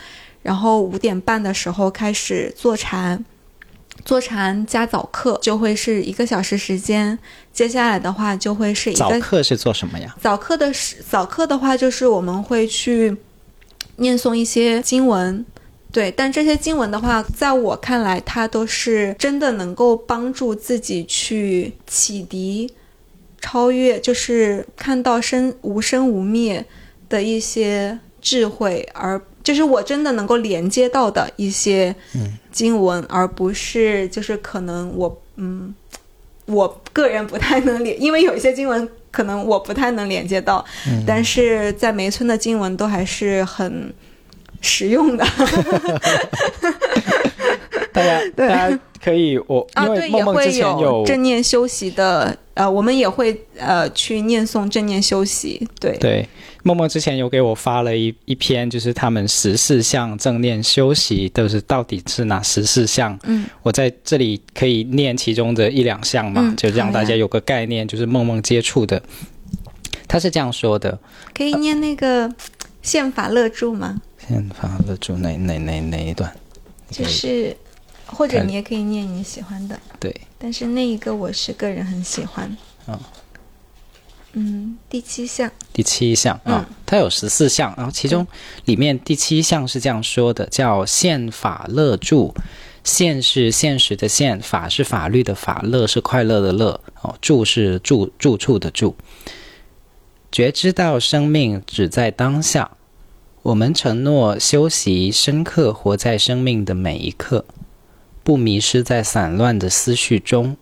然后五点半的时候开始坐禅，坐禅加早课就会是一个小时时间。接下来的话就会是一个早课是做什么呀？早课的是早课的话就是我们会去念诵一些经文，对，但这些经文的话，在我看来，它都是真的能够帮助自己去启迪。超越就是看到生无生无灭的一些智慧，而就是我真的能够连接到的一些经文，而不是就是可能我嗯，我个人不太能连，因为有一些经文可能我不太能连接到，但是在梅村的经文都还是很实用的。大家 大家可以我啊，对梦梦之前有正念修习的。呃，我们也会呃去念诵正念修习，对对。梦梦之前有给我发了一一篇，就是他们十四项正念修习都是到底是哪十四项？嗯，我在这里可以念其中的一两项嘛，就让大家有个概念，就是梦梦接触的。他是这样说的：可以念那个宪法乐注吗？宪法乐注哪哪哪哪一段？就是，或者你也可以念你喜欢的，对，但是那一个我是个人很喜欢。嗯嗯，第七项，第七项啊，它有十四项，然后其中里面第七项是这样说的，叫宪法乐助。宪是现实的宪，法是法律的法，乐是快乐的乐，哦，住是住住处的住。觉知到生命只在当下，我们承诺修习深刻活在生命的每一刻，不迷失在散乱的思绪中，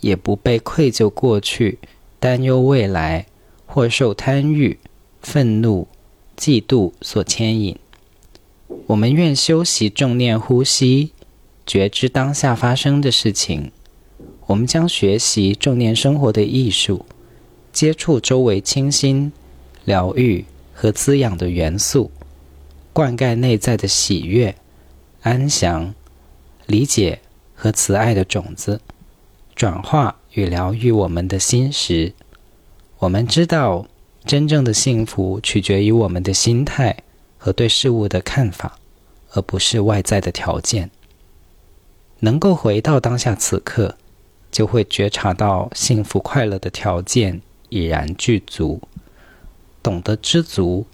也不被愧疚过去、担忧未来或受贪欲、愤怒、嫉妒所牵引。我们愿修习正念呼吸。觉知当下发生的事情，我们将学习正念生活的艺术，接触周围清新、疗愈和滋养的元素，灌溉内在的喜悦、安详、理解和慈爱的种子，转化与疗愈我们的心识。我们知道，真正的幸福取决于我们的心态和对事物的看法，而不是外在的条件。能够回到当下此刻，就会觉察到幸福快乐的条件已然具足。懂得知足，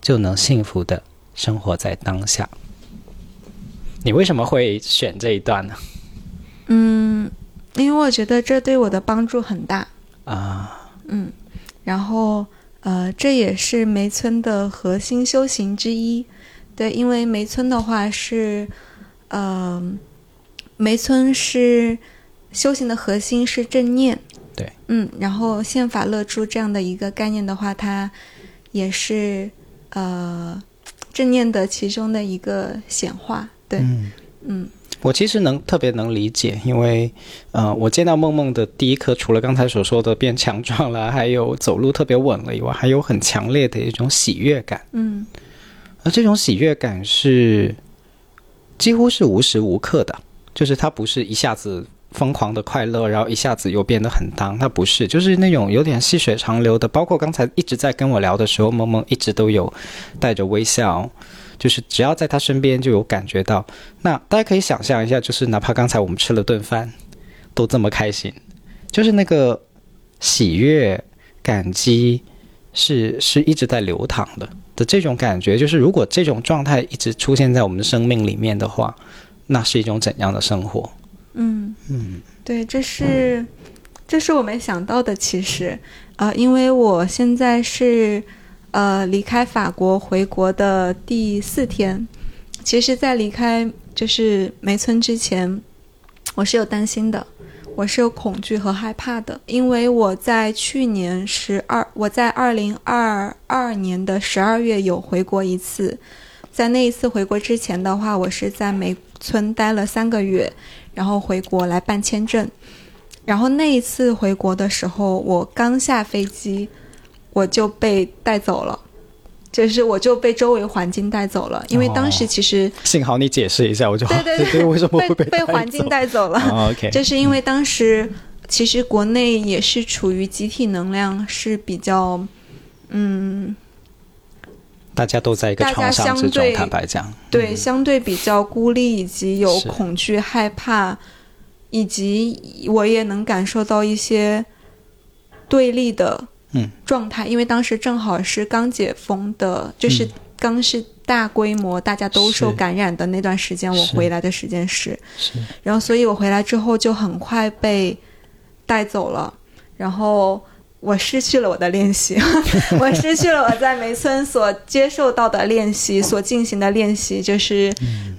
就能幸福的生活在当下。你为什么会选这一段呢？嗯，因为我觉得这对我的帮助很大啊。嗯，然后呃，这也是梅村的核心修行之一。对，因为梅村的话是，呃。梅村是修行的核心是正念，对，嗯，然后宪法乐出这样的一个概念的话，它也是呃正念的其中的一个显化，对，嗯。嗯，我其实能特别能理解，因为呃，我见到梦梦的第一颗，除了刚才所说的变强壮了，还有走路特别稳了以外，还有很强烈的一种喜悦感，嗯，而这种喜悦感是几乎是无时无刻的。就是它不是一下子疯狂的快乐，然后一下子又变得很当，它不是，就是那种有点细水长流的。包括刚才一直在跟我聊的时候，萌萌一直都有带着微笑，就是只要在他身边就有感觉到。那大家可以想象一下，就是哪怕刚才我们吃了顿饭，都这么开心，就是那个喜悦、感激是是一直在流淌的的这种感觉。就是如果这种状态一直出现在我们的生命里面的话。那是一种怎样的生活？嗯嗯，对，这是这是我没想到的。其实，呃，因为我现在是呃离开法国回国的第四天。其实，在离开就是梅村之前，我是有担心的，我是有恐惧和害怕的，因为我在去年十二，我在二零二二年的十二月有回国一次。在那一次回国之前的话，我是在梅村待了三个月，然后回国来办签证。然后那一次回国的时候，我刚下飞机，我就被带走了，就是我就被周围环境带走了。因为当时其实幸好你解释一下，我就对对 对，为什么会被被环境带走了？OK，就是因为当时其实国内也是处于集体能量是比较嗯。大家都在一个创伤之中，坦白讲，对，相对比较孤立，以及有恐惧、害怕，以及我也能感受到一些对立的嗯。状态，因为当时正好是刚解封的，就是刚是大规模大家都受感染的那段时间，我回来的时间是，是，然后所以我回来之后就很快被带走了，然后。我失去了我的练习，我失去了我在梅村所接受到的练习，所进行的练习就是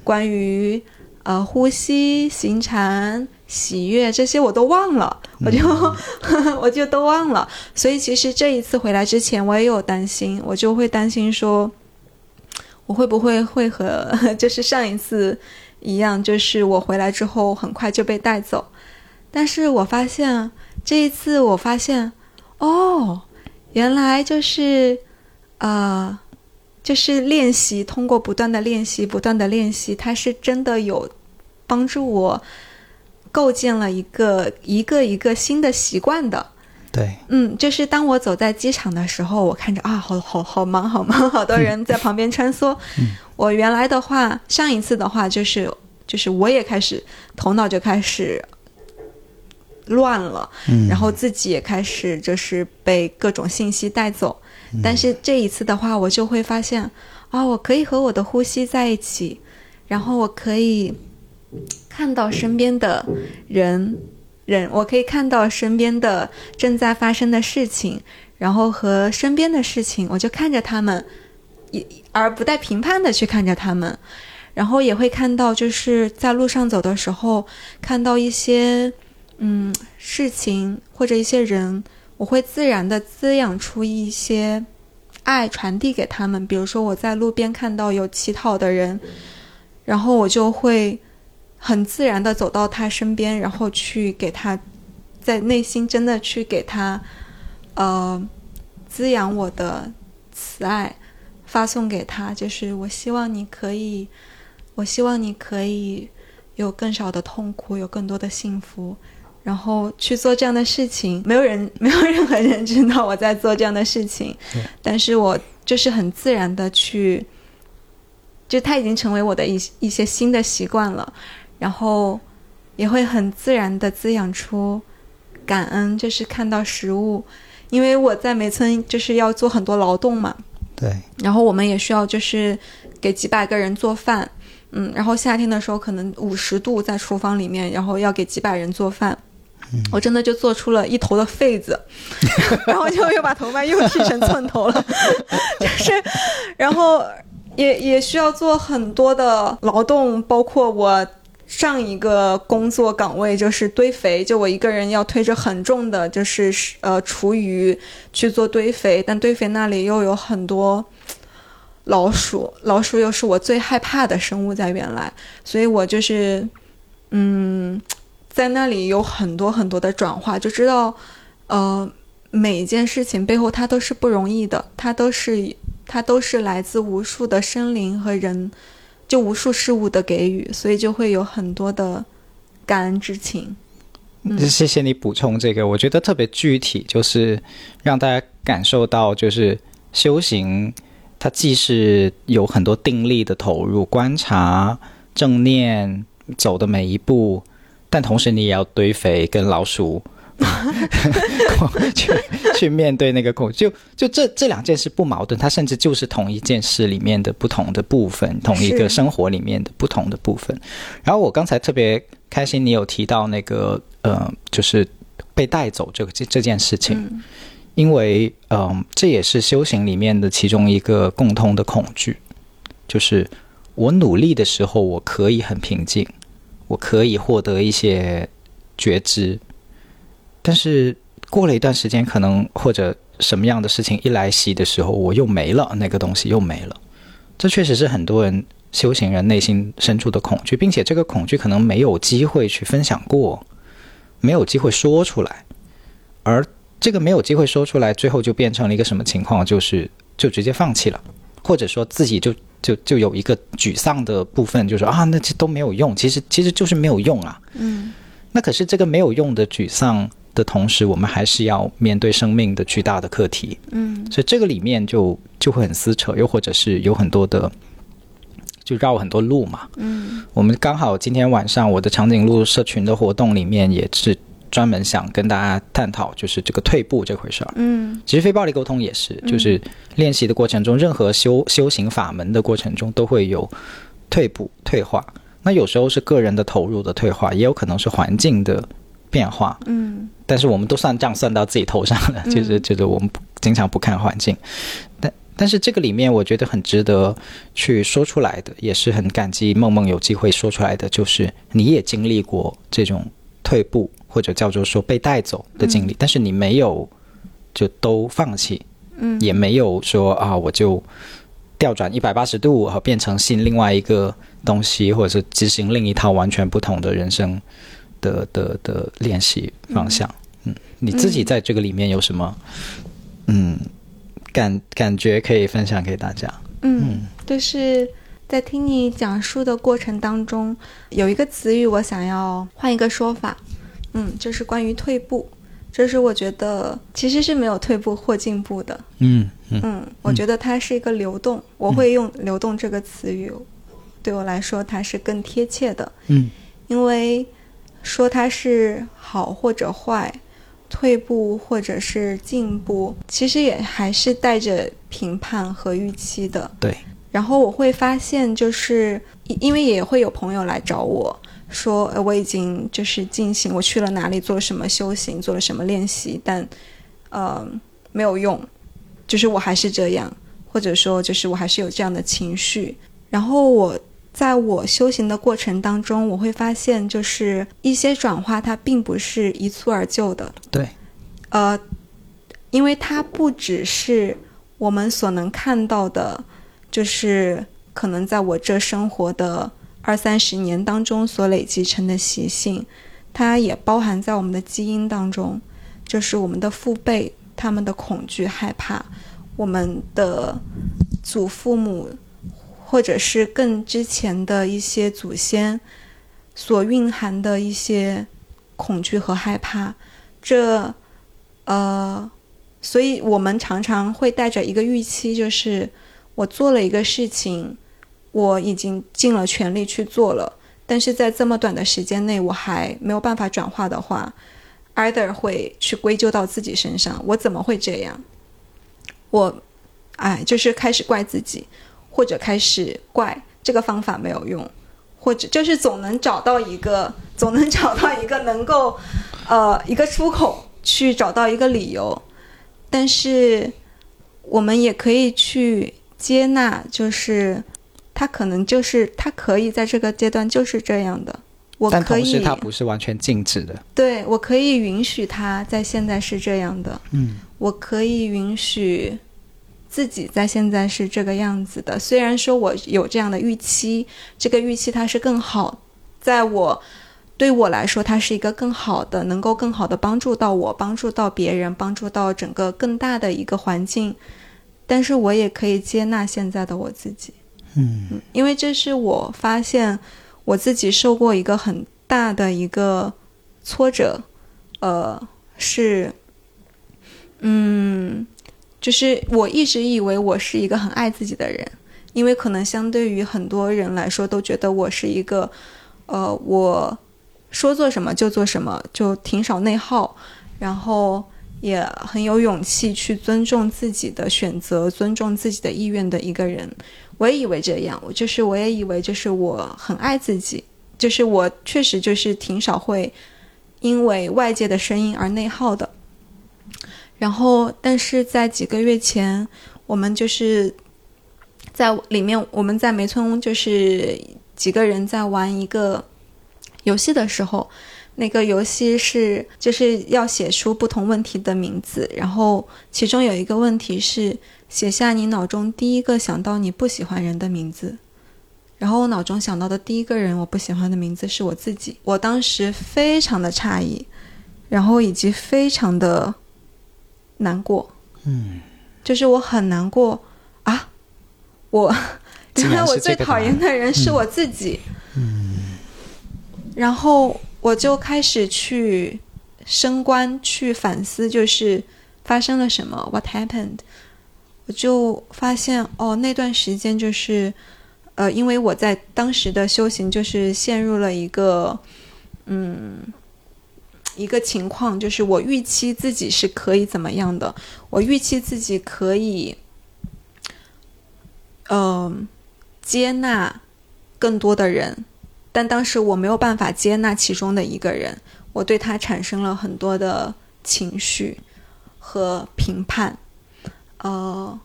关于呃呼吸、行禅、喜悦这些我都忘了，我就 我就都忘了。所以其实这一次回来之前，我也有担心，我就会担心说，我会不会会和就是上一次一样，就是我回来之后很快就被带走。但是我发现这一次，我发现。哦，原来就是，呃，就是练习，通过不断的练习，不断的练习，它是真的有帮助我构建了一个一个一个新的习惯的。对，嗯，就是当我走在机场的时候，我看着啊，好好好忙，好忙，好多人在旁边穿梭。我原来的话，上一次的话，就是就是我也开始头脑就开始乱了，然后自己也开始就是被各种信息带走。但是这一次的话，我就会发现，啊，我可以和我的呼吸在一起，然后我可以看到身边的人。人，我可以看到身边的正在发生的事情，然后和身边的事情，我就看着他们，也而不带评判的去看着他们，然后也会看到，就是在路上走的时候，看到一些嗯事情或者一些人，我会自然的滋养出一些爱传递给他们。比如说我在路边看到有乞讨的人，然后我就会。很自然的走到他身边，然后去给他，在内心真的去给他，呃，滋养我的慈爱，发送给他。就是我希望你可以，我希望你可以有更少的痛苦，有更多的幸福，然后去做这样的事情。没有人，没有任何人知道我在做这样的事情，但是我就是很自然的去，就它已经成为我的一一些新的习惯了。然后也会很自然的滋养出感恩，就是看到食物，因为我在梅村就是要做很多劳动嘛。对。然后我们也需要就是给几百个人做饭，嗯，然后夏天的时候可能五十度在厨房里面，然后要给几百人做饭，我真的就做出了一头的痱子，然后就又把头发又剃成寸头了，就是，然后也也需要做很多的劳动，包括我。上一个工作岗位就是堆肥，就我一个人要推着很重的，就是呃厨余去做堆肥，但堆肥那里又有很多老鼠，老鼠又是我最害怕的生物在原来，所以我就是嗯，在那里有很多很多的转化，就知道呃每一件事情背后它都是不容易的，它都是它都是来自无数的生灵和人。就无数事物的给予，所以就会有很多的感恩之情。谢谢你补充这个，我觉得特别具体，就是让大家感受到，就是修行，它既是有很多定力的投入、观察、正念走的每一步，但同时你也要堆肥跟老鼠。去去面对那个恐，就就这这两件事不矛盾，它甚至就是同一件事里面的不同的部分，同一个生活里面的不同的部分。然后我刚才特别开心，你有提到那个呃，就是被带走这个这这件事情，因为嗯，这也是修行里面的其中一个共通的恐惧，就是我努力的时候，我可以很平静，我可以获得一些觉知。但是过了一段时间，可能或者什么样的事情一来袭的时候，我又没了那个东西，又没了。这确实是很多人修行人内心深处的恐惧，并且这个恐惧可能没有机会去分享过，没有机会说出来。而这个没有机会说出来，最后就变成了一个什么情况？就是就直接放弃了，或者说自己就就就有一个沮丧的部分，就是啊，那这都没有用。其实其实就是没有用啊。嗯。那可是这个没有用的沮丧。的同时，我们还是要面对生命的巨大的课题。嗯，所以这个里面就就会很撕扯，又或者是有很多的，就绕很多路嘛。嗯，我们刚好今天晚上我的长颈鹿社群的活动里面也是专门想跟大家探讨，就是这个退步这回事儿。嗯，其实非暴力沟通也是，就是练习的过程中，任何修修行法门的过程中都会有退步、退化。那有时候是个人的投入的退化，也有可能是环境的。变化，嗯，但是我们都算账算到自己头上了，就是就是我们经常不看环境，但但是这个里面我觉得很值得去说出来的，也是很感激梦梦有机会说出来的，就是你也经历过这种退步或者叫做说被带走的经历，但是你没有就都放弃，嗯，也没有说啊我就调转一百八十度和变成新另外一个东西，或者是执行另一套完全不同的人生。的的的练习方向，嗯，你自己在这个里面有什么，嗯，感感觉可以分享给大家？嗯，就是在听你讲述的过程当中，有一个词语我想要换一个说法，嗯，就是关于退步。就是我觉得其实是没有退步或进步的。嗯嗯嗯，我觉得它是一个流动，我会用“流动”这个词语，对我来说它是更贴切的。嗯，因为说它是好或者坏，退步或者是进步，其实也还是带着评判和预期的。对。然后我会发现，就是因为也会有朋友来找我说，呃，我已经就是进行，我去了哪里做了什么修行，做了什么练习，但呃没有用，就是我还是这样，或者说就是我还是有这样的情绪。然后我在我修行的过程当中，我会发现，就是一些转化它并不是一蹴而就的。对，呃，因为它不只是我们所能看到的。就是可能在我这生活的二三十年当中所累积成的习性，它也包含在我们的基因当中。就是我们的父辈他们的恐惧害怕，我们的祖父母或者是更之前的一些祖先所蕴含的一些恐惧和害怕，这呃，所以我们常常会带着一个预期，就是。我做了一个事情，我已经尽了全力去做了，但是在这么短的时间内，我还没有办法转化的话，either 会去归咎到自己身上，我怎么会这样？我，哎，就是开始怪自己，或者开始怪这个方法没有用，或者就是总能找到一个，总能找到一个能够，呃，一个出口去找到一个理由，但是我们也可以去。接纳就是他可能就是他可以在这个阶段就是这样的，我可以。但同时，他不是完全静止的。对，我可以允许他在现在是这样的。嗯，我可以允许自己在现在是这个样子的。虽然说我有这样的预期，这个预期它是更好，在我对我来说，它是一个更好的，能够更好的帮助到我，帮助到别人，帮助到整个更大的一个环境。但是我也可以接纳现在的我自己，嗯，因为这是我发现我自己受过一个很大的一个挫折，呃，是，嗯，就是我一直以为我是一个很爱自己的人，因为可能相对于很多人来说，都觉得我是一个，呃，我说做什么就做什么，就挺少内耗，然后。也很有勇气去尊重自己的选择，尊重自己的意愿的一个人。我也以为这样，我就是我也以为就是我很爱自己，就是我确实就是挺少会因为外界的声音而内耗的。然后，但是在几个月前，我们就是在里面，我们在梅村就是几个人在玩一个游戏的时候。那个游戏是就是要写出不同问题的名字，然后其中有一个问题是写下你脑中第一个想到你不喜欢人的名字，然后我脑中想到的第一个人我不喜欢的名字是我自己，我当时非常的诧异，然后以及非常的难过，嗯，就是我很难过啊，我原来 我最讨厌的人是我自己，嗯，然后。我就开始去升官，去反思，就是发生了什么，What happened？我就发现，哦，那段时间就是，呃，因为我在当时的修行，就是陷入了一个，嗯，一个情况，就是我预期自己是可以怎么样的，我预期自己可以，嗯，接纳更多的人。但当时我没有办法接纳其中的一个人，我对他产生了很多的情绪和评判，呃，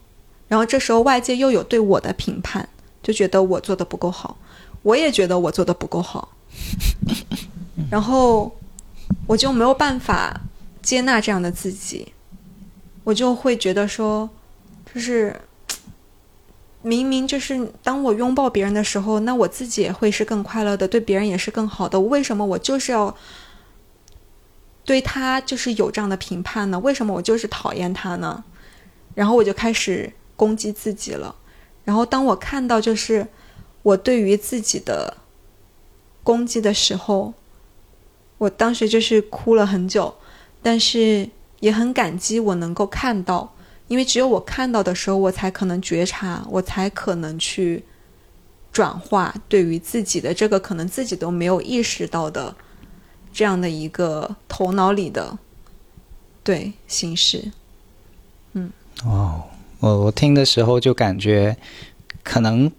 然后这时候外界又有对我的评判，就觉得我做的不够好，我也觉得我做的不够好，然后我就没有办法接纳这样的自己，我就会觉得说，就是。明明就是当我拥抱别人的时候，那我自己也会是更快乐的，对别人也是更好的。为什么我就是要对他就是有这样的评判呢？为什么我就是讨厌他呢？然后我就开始攻击自己了。然后当我看到就是我对于自己的攻击的时候，我当时就是哭了很久。但是也很感激我能够看到，因为只有我看到的时候，我才可能觉察，我才可能去转化对于自己的这个可能自己都没有意识到的这样的一个头脑里的对形式。哦，我我听的时候就感觉，可能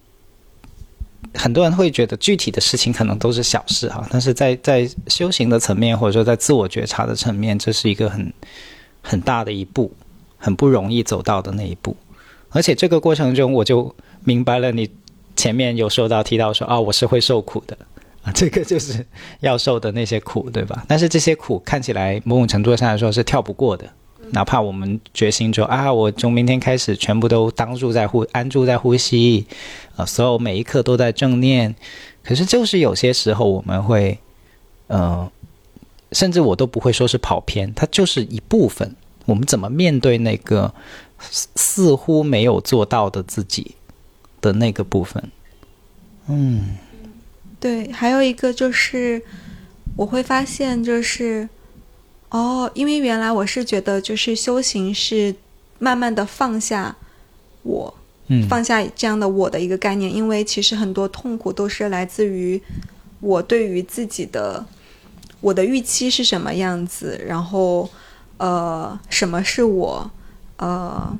很多人会觉得具体的事情可能都是小事哈，但是在在修行的层面，或者说在自我觉察的层面，这是一个很很大的一步，很不容易走到的那一步。而且这个过程中，我就明白了，你前面有说到提到说啊，我是会受苦的啊，这个就是要受的那些苦，对吧？但是这些苦看起来某种程度上来说是跳不过的。哪怕我们决心说啊，我从明天开始全部都当住在呼安住在呼吸，啊，所有每一刻都在正念。可是就是有些时候我们会，呃，甚至我都不会说是跑偏，它就是一部分。我们怎么面对那个似乎没有做到的自己的那个部分？嗯，对，还有一个就是我会发现就是。哦，因为原来我是觉得，就是修行是慢慢的放下我，嗯，放下这样的我的一个概念。因为其实很多痛苦都是来自于我对于自己的我的预期是什么样子，然后呃，什么是我，呃，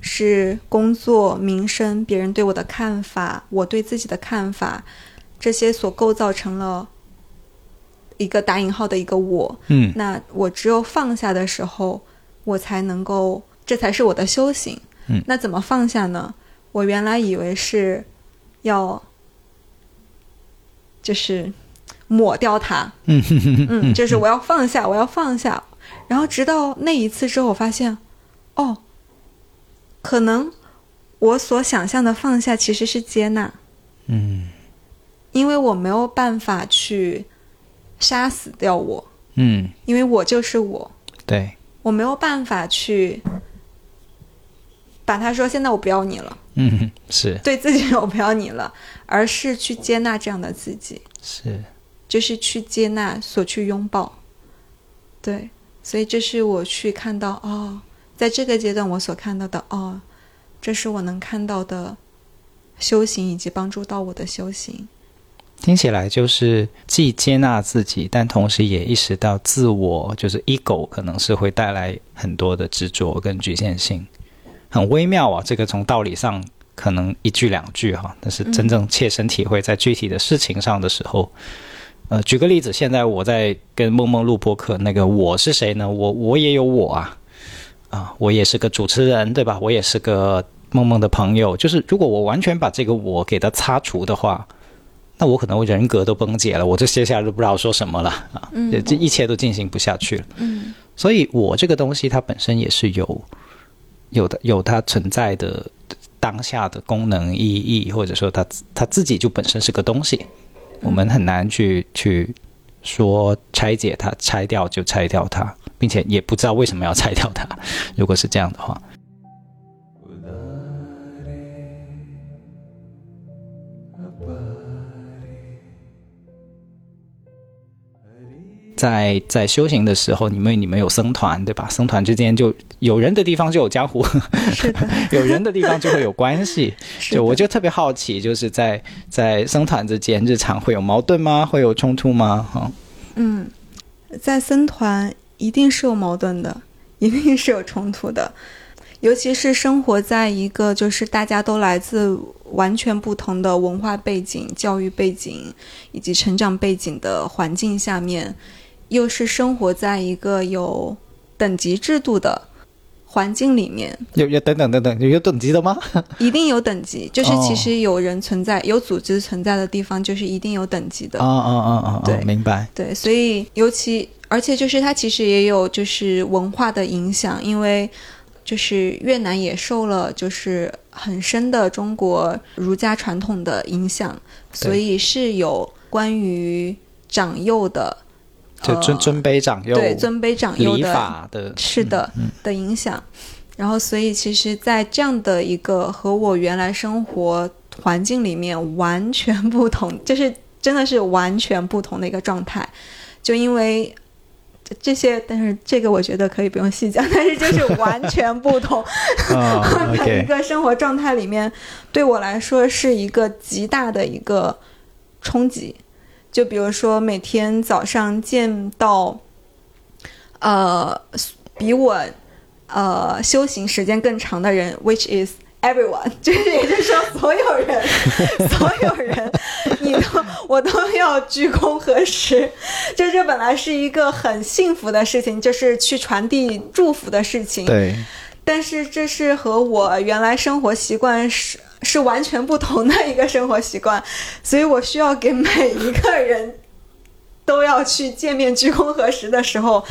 是工作、名声、别人对我的看法、我对自己的看法，这些所构造成了。一个打引号的一个我，嗯，那我只有放下的时候，我才能够，这才是我的修行，嗯，那怎么放下呢？我原来以为是要，就是抹掉它，嗯。嗯，就是我要放下，我要放下，然后直到那一次之后，我发现，哦，可能我所想象的放下其实是接纳，嗯，因为我没有办法去。杀死掉我，嗯，因为我就是我，对，我没有办法去把他说现在我不要你了，嗯，是。对自己我不要你了，而是去接纳这样的自己，是，就是去接纳，所去拥抱，对，所以这是我去看到哦，在这个阶段我所看到的哦，这是我能看到的修行以及帮助到我的修行。听起来就是既接纳自己，但同时也意识到自我就是 ego 可能是会带来很多的执着跟局限性，很微妙啊。这个从道理上可能一句两句哈，但是真正切身体会在具体的事情上的时候，呃，举个例子，现在我在跟梦梦录播客，那个我是谁呢？我我也有我啊，啊，我也是个主持人，对吧？我也是个梦梦的朋友。就是如果我完全把这个我给它擦除的话。那我可能人格都崩解了，我这接下来都不知道说什么了啊！这一切都进行不下去了。嗯，所以我这个东西它本身也是有有的有它存在的当下的功能意义，或者说它它自己就本身是个东西，我们很难去去说拆解它，拆掉就拆掉它，并且也不知道为什么要拆掉它。如果是这样的话。在在修行的时候，你们你们有僧团对吧？僧团之间就有人的地方就有江湖，是的，有人的地方就会有关系。就我就特别好奇，就是在在僧团之间，日常会有矛盾吗？会有冲突吗？哈，嗯，在僧团一定是有矛盾的，一定是有冲突的，尤其是生活在一个就是大家都来自完全不同的文化背景、教育背景以及成长背景的环境下面。又是生活在一个有等级制度的环境里面，有有等等等等，有有等级的吗？一定有等级，就是其实有人存在，有组织存在的地方，就是一定有等级的。啊啊啊啊！对，明白。对，所以尤其而且就是它其实也有就是文化的影响，因为就是越南也受了就是很深的中国儒家传统的影响，所以是有关于长幼的。就尊尊卑长幼，对尊卑长幼的的，是的的影响。然后，所以其实，在这样的一个和我原来生活环境里面完全不同，就是真的是完全不同的一个状态。就因为这些，但是这个我觉得可以不用细讲，但是就是完全不同。的一个生活状态里面，对我来说是一个极大的一个冲击。就比如说每天早上见到，呃，比我呃修行时间更长的人，which is everyone，就是也就是说所有人，所有人，你都我都要鞠躬合十。就这本来是一个很幸福的事情，就是去传递祝福的事情。对。但是这是和我原来生活习惯是是完全不同的一个生活习惯，所以我需要给每一个人都要去见面鞠躬核实的时候，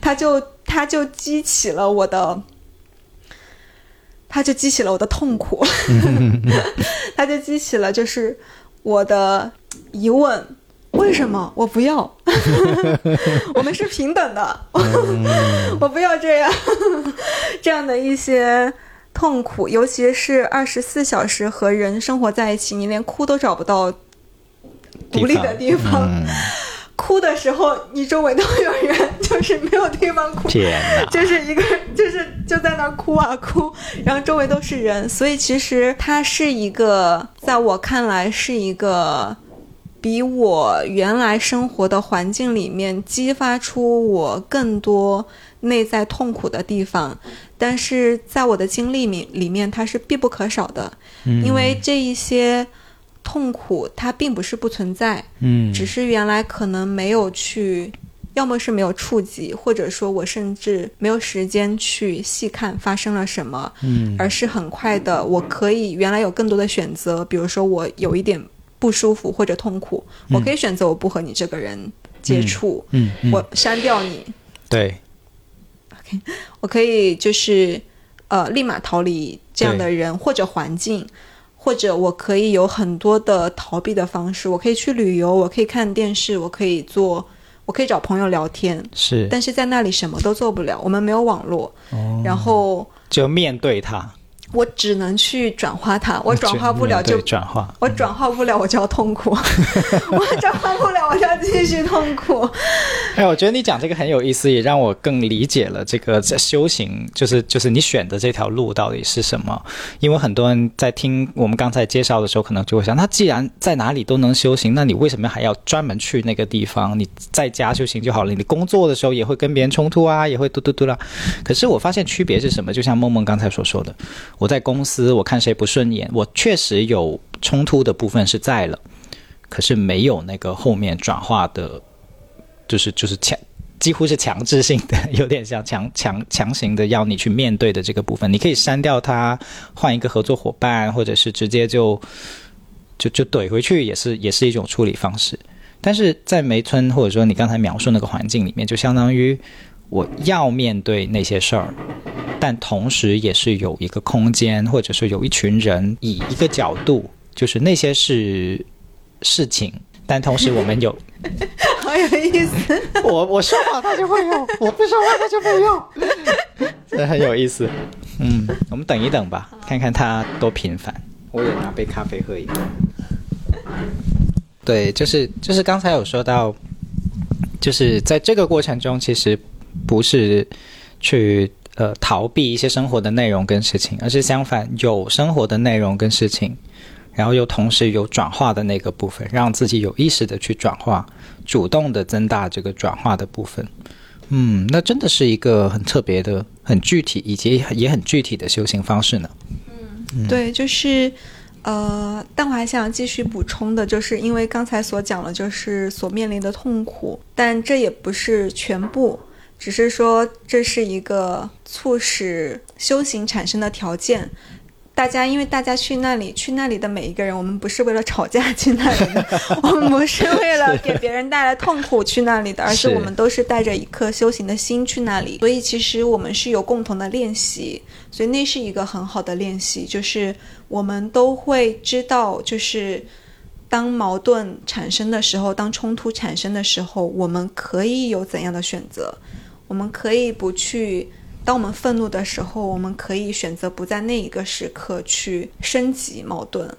他就他就激起了我的，他就激起了我的痛苦，他就激起了就是我的疑问。为什么？我不要？我们是平等的，我不要这样，这样的一些痛苦，尤其是二十四小时和人生活在一起，你连哭都找不到独立的地方。哭的时候，你周围都有人，就是没有地方哭，就是一个，就是就在那哭啊哭，然后周围都是人，所以其实它是一个，在我看来是一个。比我原来生活的环境里面激发出我更多内在痛苦的地方，但是在我的经历里里面，它是必不可少的，因为这一些痛苦它并不是不存在，嗯，只是原来可能没有去，要么是没有触及，或者说我甚至没有时间去细看发生了什么，嗯，而是很快的，我可以原来有更多的选择，比如说我有一点。不舒服或者痛苦，我可以选择我不和你这个人接触，嗯，我删掉你，对我可以就是呃立马逃离这样的人或者环境，或者我可以有很多的逃避的方式，我可以去旅游，我可以看电视，我可以做，我可以找朋友聊天，是，但是在那里什么都做不了，我们没有网络，然后就面对他。我只能去转化它，我转化不了就转化，我转化不了我就要痛苦，我转化不了我就要继续痛苦。哎，我觉得你讲这个很有意思，也让我更理解了这个在修行，就是就是你选的这条路到底是什么？因为很多人在听我们刚才介绍的时候，可能就会想，那既然在哪里都能修行，那你为什么还要专门去那个地方？你在家修行就好了。你工作的时候也会跟别人冲突啊，也会嘟嘟嘟啦。可是我发现区别是什么？就像梦梦刚才所说的。我在公司，我看谁不顺眼，我确实有冲突的部分是在了，可是没有那个后面转化的，就是就是强，几乎是强制性的，有点像强强强行的要你去面对的这个部分。你可以删掉它，换一个合作伙伴，或者是直接就就就怼回去，也是也是一种处理方式。但是在梅村，或者说你刚才描述那个环境里面，就相当于我要面对那些事儿。但同时，也是有一个空间，或者说有一群人，以一个角度，就是那些是事情。但同时，我们有，好有意思。我我说话他就会用，我不说话他就不用，这 很有意思。嗯，我们等一等吧，看看他多频繁。我也拿杯咖啡喝一个。对，就是就是刚才有说到，就是在这个过程中，其实不是去。呃，逃避一些生活的内容跟事情，而是相反，有生活的内容跟事情，然后又同时有转化的那个部分，让自己有意识的去转化，主动的增大这个转化的部分。嗯，那真的是一个很特别的、很具体以及也很具体的修行方式呢。嗯，对，就是呃，但我还想继续补充的，就是因为刚才所讲了，就是所面临的痛苦，但这也不是全部。只是说这是一个促使修行产生的条件。大家因为大家去那里，去那里的每一个人，我们不是为了吵架去那里的，我们不是为了给别人带来痛苦去那里的，而是我们都是带着一颗修行的心去那里。所以其实我们是有共同的练习，所以那是一个很好的练习，就是我们都会知道，就是当矛盾产生的时候，当冲突产生的时候，我们可以有怎样的选择。我们可以不去，当我们愤怒的时候，我们可以选择不在那一个时刻去升级矛盾。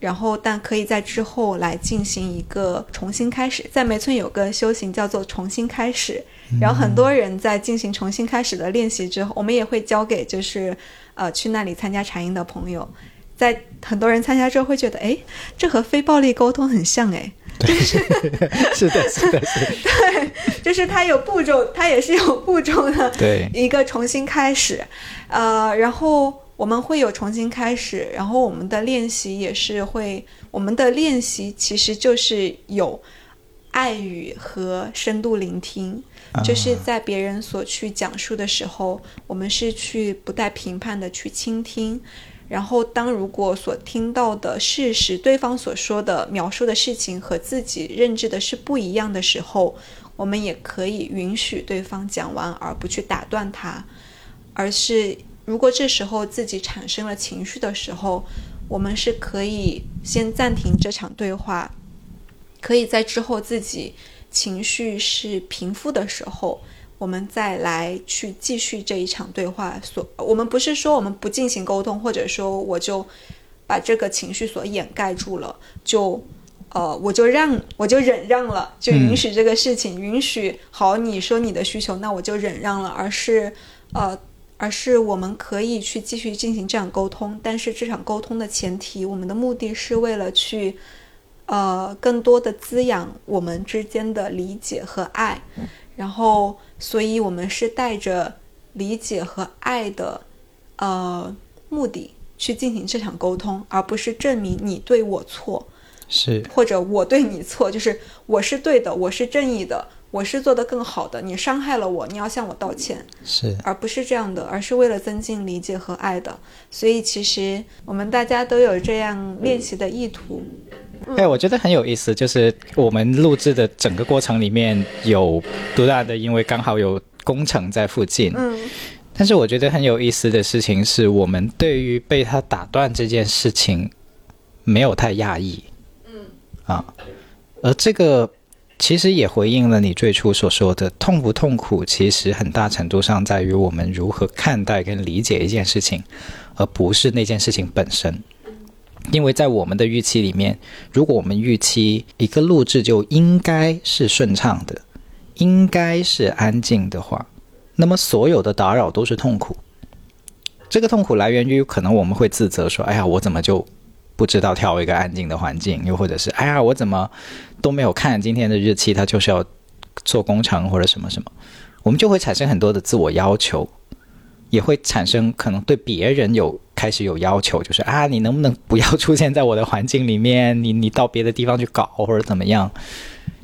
然后但可以在之后来进行一个重新开始。在梅村有个修行叫做重新开始，然后很多人在进行重新开始的练习之后，我们也会教给就是呃去那里参加禅音的朋友，在很多人参加之后会觉得，哎，这和非暴力沟通很像，哎。对，是的，是的，是的。对，就是它有步骤，它也是有步骤的。对，一个重新开始，呃，然后我们会有重新开始，然后我们的练习也是会，我们的练习其实就是有爱语和深度聆听，就是在别人所去讲述的时候，我们是去不带评判的去倾听。然后，当如果所听到的事实，对方所说的描述的事情和自己认知的是不一样的时候，我们也可以允许对方讲完，而不去打断他。而是，如果这时候自己产生了情绪的时候，我们是可以先暂停这场对话，可以在之后自己情绪是平复的时候。我们再来去继续这一场对话。所我们不是说我们不进行沟通，或者说我就把这个情绪所掩盖住了，就呃我就让我就忍让了，就允许这个事情，允许好你说你的需求，那我就忍让了。而是呃而是我们可以去继续进行这样沟通，但是这场沟通的前提，我们的目的是为了去呃更多的滋养我们之间的理解和爱，然后。所以，我们是带着理解和爱的，呃，目的去进行这场沟通，而不是证明你对我错，是或者我对你错，就是我是对的，我是正义的，我是做得更好的，你伤害了我，你要向我道歉，是，而不是这样的，而是为了增进理解和爱的。所以，其实我们大家都有这样练习的意图。哎，我觉得很有意思，就是我们录制的整个过程里面有多大的，因为刚好有工程在附近。嗯，但是我觉得很有意思的事情是我们对于被他打断这件事情没有太讶异。嗯，啊，而这个其实也回应了你最初所说的痛不痛苦，其实很大程度上在于我们如何看待跟理解一件事情，而不是那件事情本身。因为在我们的预期里面，如果我们预期一个录制就应该是顺畅的，应该是安静的话，那么所有的打扰都是痛苦。这个痛苦来源于可能我们会自责说：“哎呀，我怎么就不知道挑一个安静的环境？”又或者是：“哎呀，我怎么都没有看今天的日期，它就是要做工程或者什么什么。”我们就会产生很多的自我要求。也会产生可能对别人有开始有要求，就是啊，你能不能不要出现在我的环境里面？你你到别的地方去搞或者怎么样？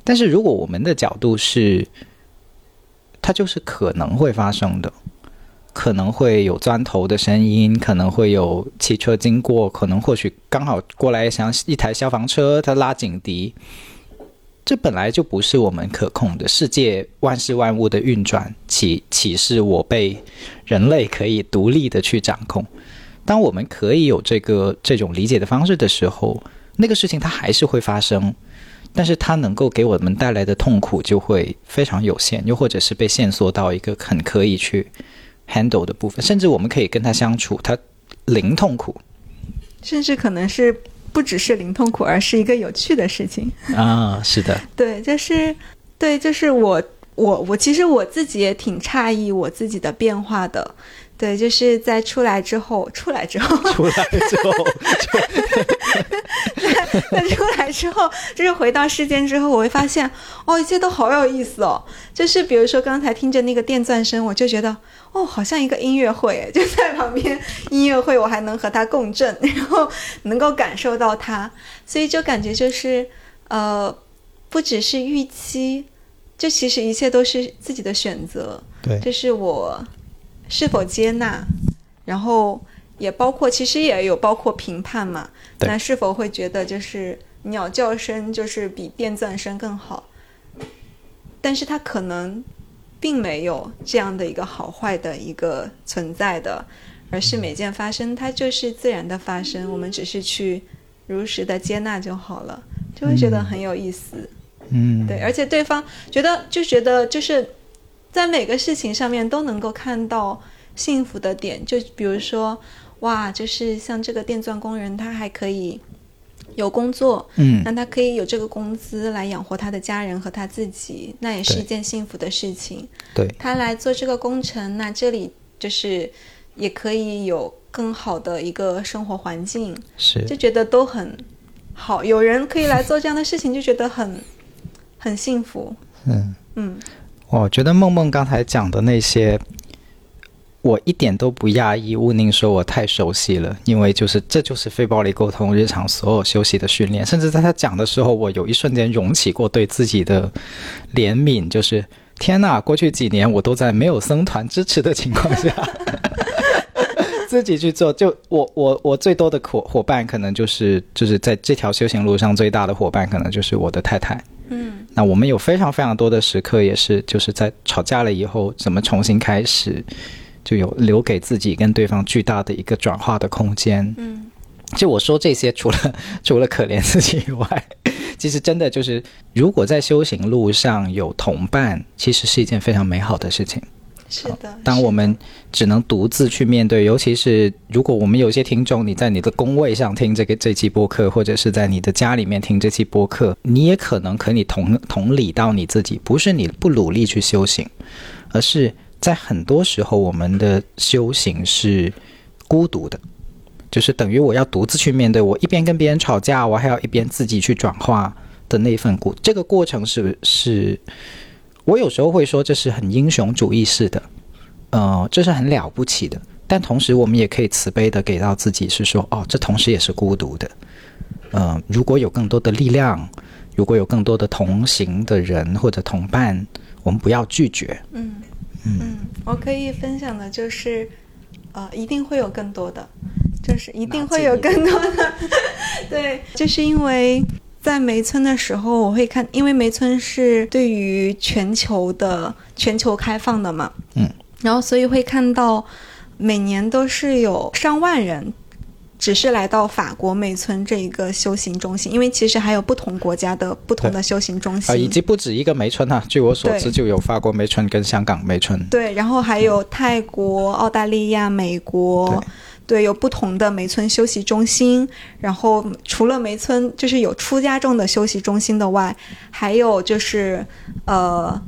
但是如果我们的角度是，它就是可能会发生的，可能会有钻头的声音，可能会有汽车经过，可能或许刚好过来像一台消防车，它拉警笛。这本来就不是我们可控的世界，万事万物的运转，岂岂是我被人类可以独立的去掌控？当我们可以有这个这种理解的方式的时候，那个事情它还是会发生，但是它能够给我们带来的痛苦就会非常有限，又或者是被限缩到一个很可以去 handle 的部分，甚至我们可以跟他相处，他零痛苦，甚至可能是。不只是零痛苦，而是一个有趣的事情啊！是的，对，就是，对，就是我，我，我其实我自己也挺诧异我自己的变化的。对，就是在出来之后，出来之后，出来之后，在出来之后，就是回到世间之后，我会发现，哦，一切都好有意思哦。就是比如说刚才听着那个电钻声，我就觉得，哦，好像一个音乐会，就在旁边音乐会，我还能和它共振，然后能够感受到它，所以就感觉就是，呃，不只是预期，就其实一切都是自己的选择。对，这是我。是否接纳，然后也包括，其实也有包括评判嘛？那是否会觉得就是鸟叫声就是比电钻声更好？但是它可能并没有这样的一个好坏的一个存在的，而是每件发生它就是自然的发生，我们只是去如实的接纳就好了，就会觉得很有意思。嗯，对，而且对方觉得就觉得就是。在每个事情上面都能够看到幸福的点，就比如说，哇，就是像这个电钻工人，他还可以有工作，嗯那他可以有这个工资来养活他的家人和他自己，那也是一件幸福的事情。对，他来做这个工程，那这里就是也可以有更好的一个生活环境，是就觉得都很好。有人可以来做这样的事情，就觉得很很幸福。嗯。嗯我觉得梦梦刚才讲的那些，我一点都不讶异。吴宁说我太熟悉了，因为就是这就是非暴力沟通日常所有休息的训练。甚至在他讲的时候，我有一瞬间涌起过对自己的怜悯，就是天呐，过去几年我都在没有僧团支持的情况下。自己去做，就我我我最多的伙伙伴可能就是就是在这条修行路上最大的伙伴可能就是我的太太，嗯那我们有非常非常多的时刻，也是就是在吵架了以后，怎么重新开始，就有留给自己跟对方巨大的一个转化的空间。嗯就我说这些，除了除了可怜自己以外，其实真的就是，如果在修行路上有同伴，其实是一件非常美好的事情。是的。当我们只能独自去面对，尤其是如果我们有些听众，你在你的工位上听这个这期播客，或者是在你的家里面听这期播客，你也可能可以同同理到你自己，不是你不努力去修行，而是在很多时候我们的修行是孤独的，就是等于我要独自去面对，我一边跟别人吵架，我还要一边自己去转化的那份过，这个过程是是。我有时候会说这是很英雄主义式的，呃，这是很了不起的。但同时，我们也可以慈悲的给到自己，是说，哦，这同时也是孤独的。呃，如果有更多的力量，如果有更多的同行的人或者同伴，我们不要拒绝。嗯嗯，我可以分享的就是，呃，一定会有更多的，就是一定会有更多的，对，就是因为在梅村的时候，我会看，因为梅村是对于全球的全球开放的嘛，嗯，然后所以会看到每年都是有上万人。只是来到法国梅村这一个修行中心，因为其实还有不同国家的不同的修行中心，啊、以及不止一个梅村哈、据我所知，就有法国梅村跟香港梅村。对，然后还有泰国、澳大利亚、美国，对对，有不同的梅村休息中心。然后除了梅村，就是有出家众的休息中心的外，还有就是呃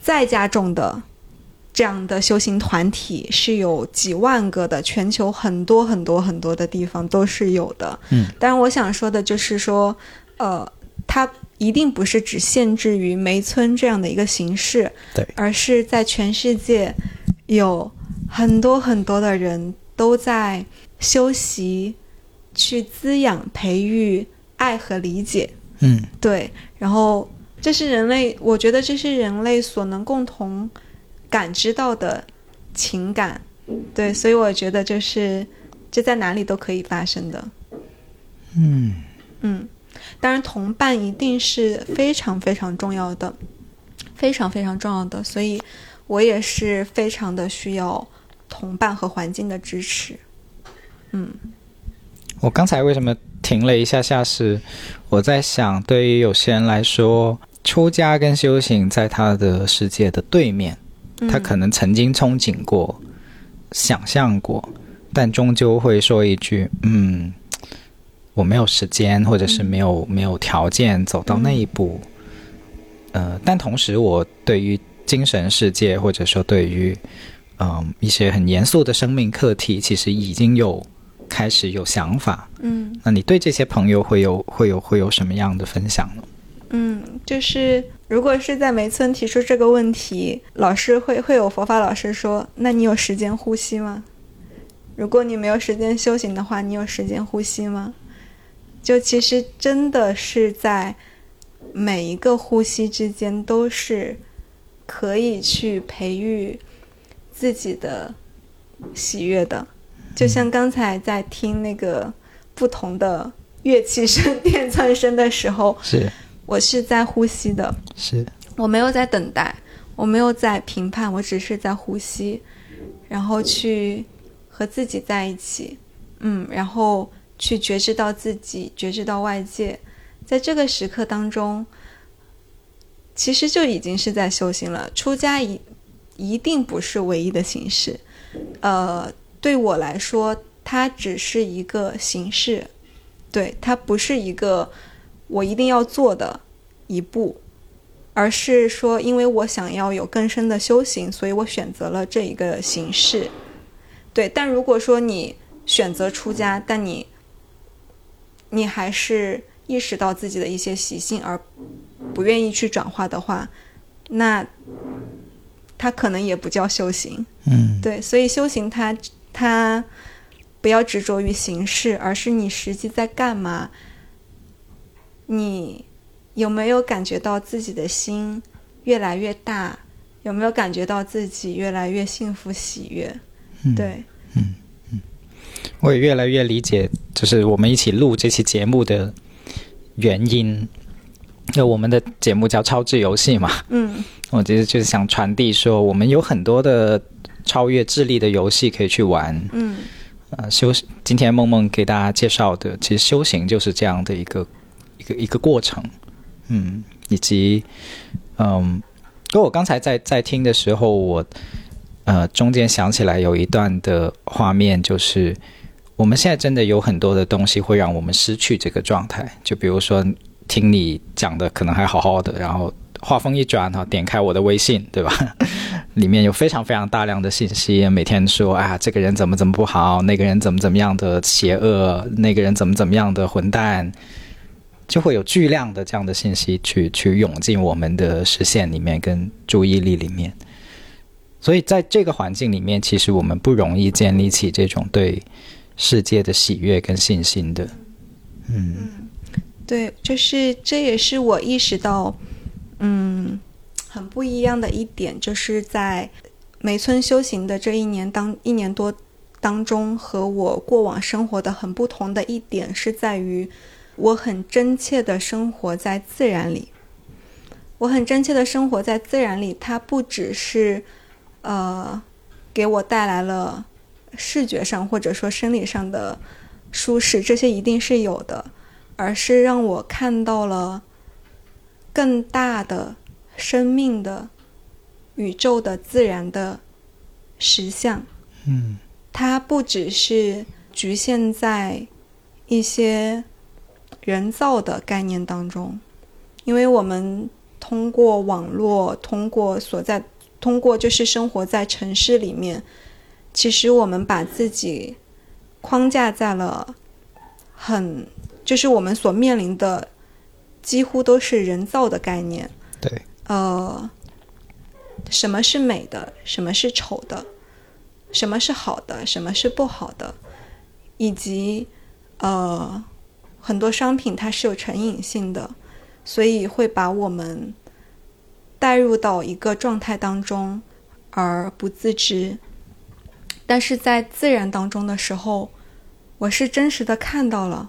在家众的这样的修行团体是有几万个的，全球很多很多很多的地方都是有的。嗯，但是我想说的就是说，呃，它一定不是只限制于梅村这样的一个形式，对，而是在全世界有很多很多的人都在修习，去滋养、培育爱和理解。嗯，对，然后这是人类，我觉得这是人类所能共同感知到的情感。对，所以我觉得就是这在哪里都可以发生的。嗯，嗯，当然同伴一定是非常非常重要的，非常非常重要的，所以我也是非常的需要同伴和环境的支持。嗯我刚才为什么停了一下下是，我在想，对于有些人来说，出家跟修行在他的世界的对面，嗯他可能曾经憧憬过、想象过，但终究会说一句：“嗯，我没有时间，或者是没有、没有条件走到那一步。呃，但同时，我对于精神世界，或者说对于嗯、一些很严肃的生命课题，其实已经有开始有想法。嗯那你对这些朋友会有会有会有什么样的分享呢？嗯，就是如果是在梅村提出这个问题，老师会会有佛法老师说：“那你有时间呼吸吗？如果你没有时间修行的话，你有时间呼吸吗？”就其实真的是在每一个呼吸之间都是可以去培育自己的喜悦的。就像刚才在听那个不同的乐器声、电钻声的时候，是我是在呼吸的，是，我没有在等待，我没有在评判，我只是在呼吸，然后去和自己在一起，嗯，然后去觉知到自己，觉知到外界，在这个时刻当中，其实就已经是在修行了。出家一一定不是唯一的形式，呃，对我来说，它只是一个形式，对，它不是一个我一定要做的一步，而是说，因为我想要有更深的修行，所以我选择了这一个形式。对，但如果说你选择出家，但你你还是意识到自己的一些习性而不愿意去转化的话，那它可能也不叫修行。嗯，对，所以修行它它不要执着于形式，而是你实际在干嘛。你有没有感觉到自己的心越来越大？有没有感觉到自己越来越幸福喜悦？嗯对，我也越来越理解，就是我们一起录这期节目的原因。就我们的节目叫《超智游戏》嘛，嗯。我其实就是想传递说，我们有很多的超越智力的游戏可以去玩。嗯。呃，修今天梦梦给大家介绍的，其实修行就是这样的一个一个一个过程，嗯，以及嗯，因为我刚才在在听的时候，我呃中间想起来有一段的画面，就是我们现在真的有很多的东西会让我们失去这个状态，就比如说听你讲的可能还好好的，然后话锋一转哈，点开我的微信，对吧？里面有非常非常大量的信息，每天说啊，这个人怎么怎么不好，那个人怎么怎么样的邪恶，那个人怎么怎么样的混蛋，就会有巨量的这样的信息去去涌进我们的视线里面跟注意力里面。所以在这个环境里面，其实我们不容易建立起这种对世界的喜悦跟信心的。嗯对，就是这也是我意识到，嗯，很不一样的一点，就是在梅村修行的这一年当一年多当中，和我过往生活的很不同的一点是在于，我很真切的生活在自然里。我很真切的生活在自然里，它不只是呃给我带来了视觉上或者说生理上的舒适，这些一定是有的。而是让我看到了更大的生命的宇宙的自然的实相。嗯它不只是局限在一些人造的概念当中，因为我们通过网络，通过所在，通过就是生活在城市里面，其实我们把自己框架在了很，就是我们所面临的几乎都是人造的概念。对，呃，什么是美的，什么是丑的，什么是好的，什么是不好的，以及呃，很多商品它是有成瘾性的，所以会把我们带入到一个状态当中而不自知。但是在自然当中的时候，我是真实的看到了，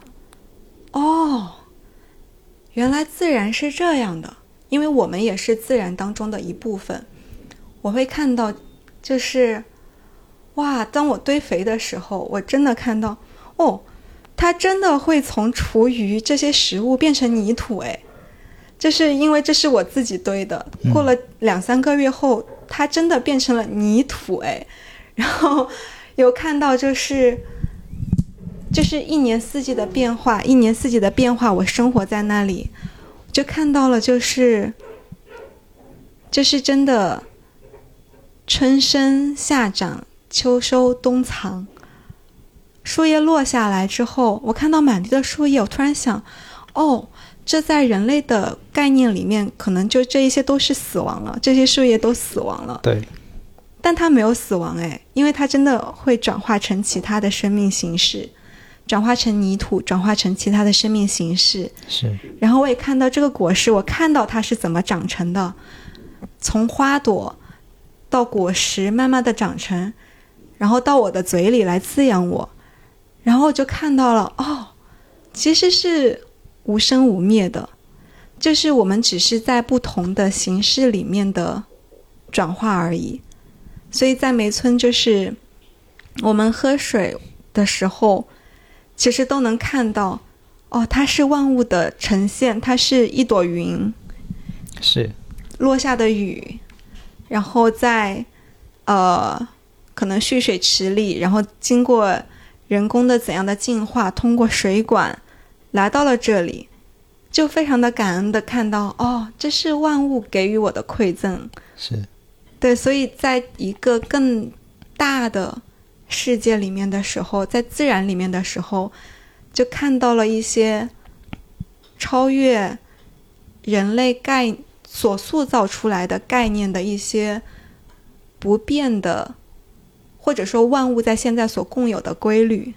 哦，原来自然是这样的，因为我们也是自然当中的一部分。我会看到，就是，哇，当我堆肥的时候，我真的看到，哦，它真的会从厨余这些食物变成泥土，哎，就是因为这是我自己堆的，过了两三个月后，它真的变成了泥土，哎，然后有看到就是。就是一年四季的变化，一年四季的变化，我生活在那里，就看到了，就是，就是真的，春生夏长，秋收冬藏。树叶落下来之后，我看到满地的树叶，我突然想，哦，这在人类的概念里面，可能就这一些都是死亡了，这些树叶都死亡了。对，但它没有死亡，哎，因为它真的会转化成其他的生命形式。转化成泥土，转化成其他的生命形式。是，然后我也看到这个果实，我看到它是怎么长成的，从花朵到果实，慢慢的长成，然后到我的嘴里来滋养我，然后就看到了，哦，其实是无生无灭的，就是我们只是在不同的形式里面的转化而已。所以在梅村，就是我们喝水的时候。其实都能看到，哦，它是万物的呈现，它是一朵云，是落下的雨，然后在呃可能蓄水池里，然后经过人工的怎样的净化，通过水管，来到了这里，就非常的感恩的看到，哦，这是万物给予我的馈赠。是，对，所以在一个更大的世界里面的时候，在自然里面的时候，就看到了一些超越人类概所塑造出来的概念的一些不变的，或者说万物在现在所共有的规律。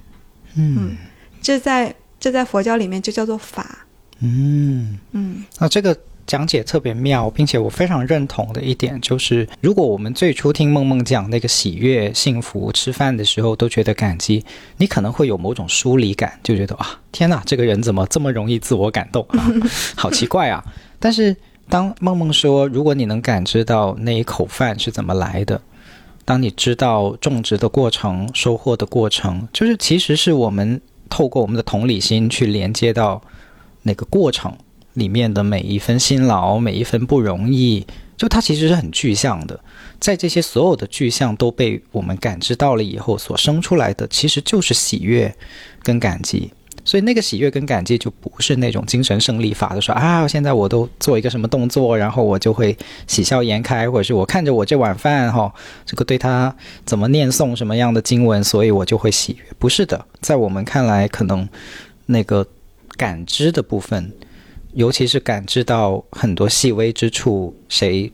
嗯这在这在佛教里面就叫做法。嗯。嗯那这个讲解特别妙，并且我非常认同的一点就是，如果我们最初听梦梦讲那个喜悦、幸福，吃饭的时候都觉得感激，你可能会有某种疏离感，就觉得啊，天哪，这个人怎么这么容易自我感动啊？好奇怪啊！但是当梦梦说，如果你能感知到那一口饭是怎么来的，当你知道种植的过程、收获的过程，就是其实是我们透过我们的同理心去连接到那个过程里面的每一分辛劳、每一分不容易，就它其实是很具象的。在这些所有的具象都被我们感知到了以后，所生出来的其实就是喜悦跟感激。所以那个喜悦跟感激就不是那种精神胜利法的说啊，现在我都做一个什么动作，然后我就会喜笑颜开，或者是我看着我这碗饭哈、这个对他怎么念诵什么样的经文，所以我就会喜悦。不是的，在我们看来，可能那个感知的部分，尤其是感知到很多细微之处，谁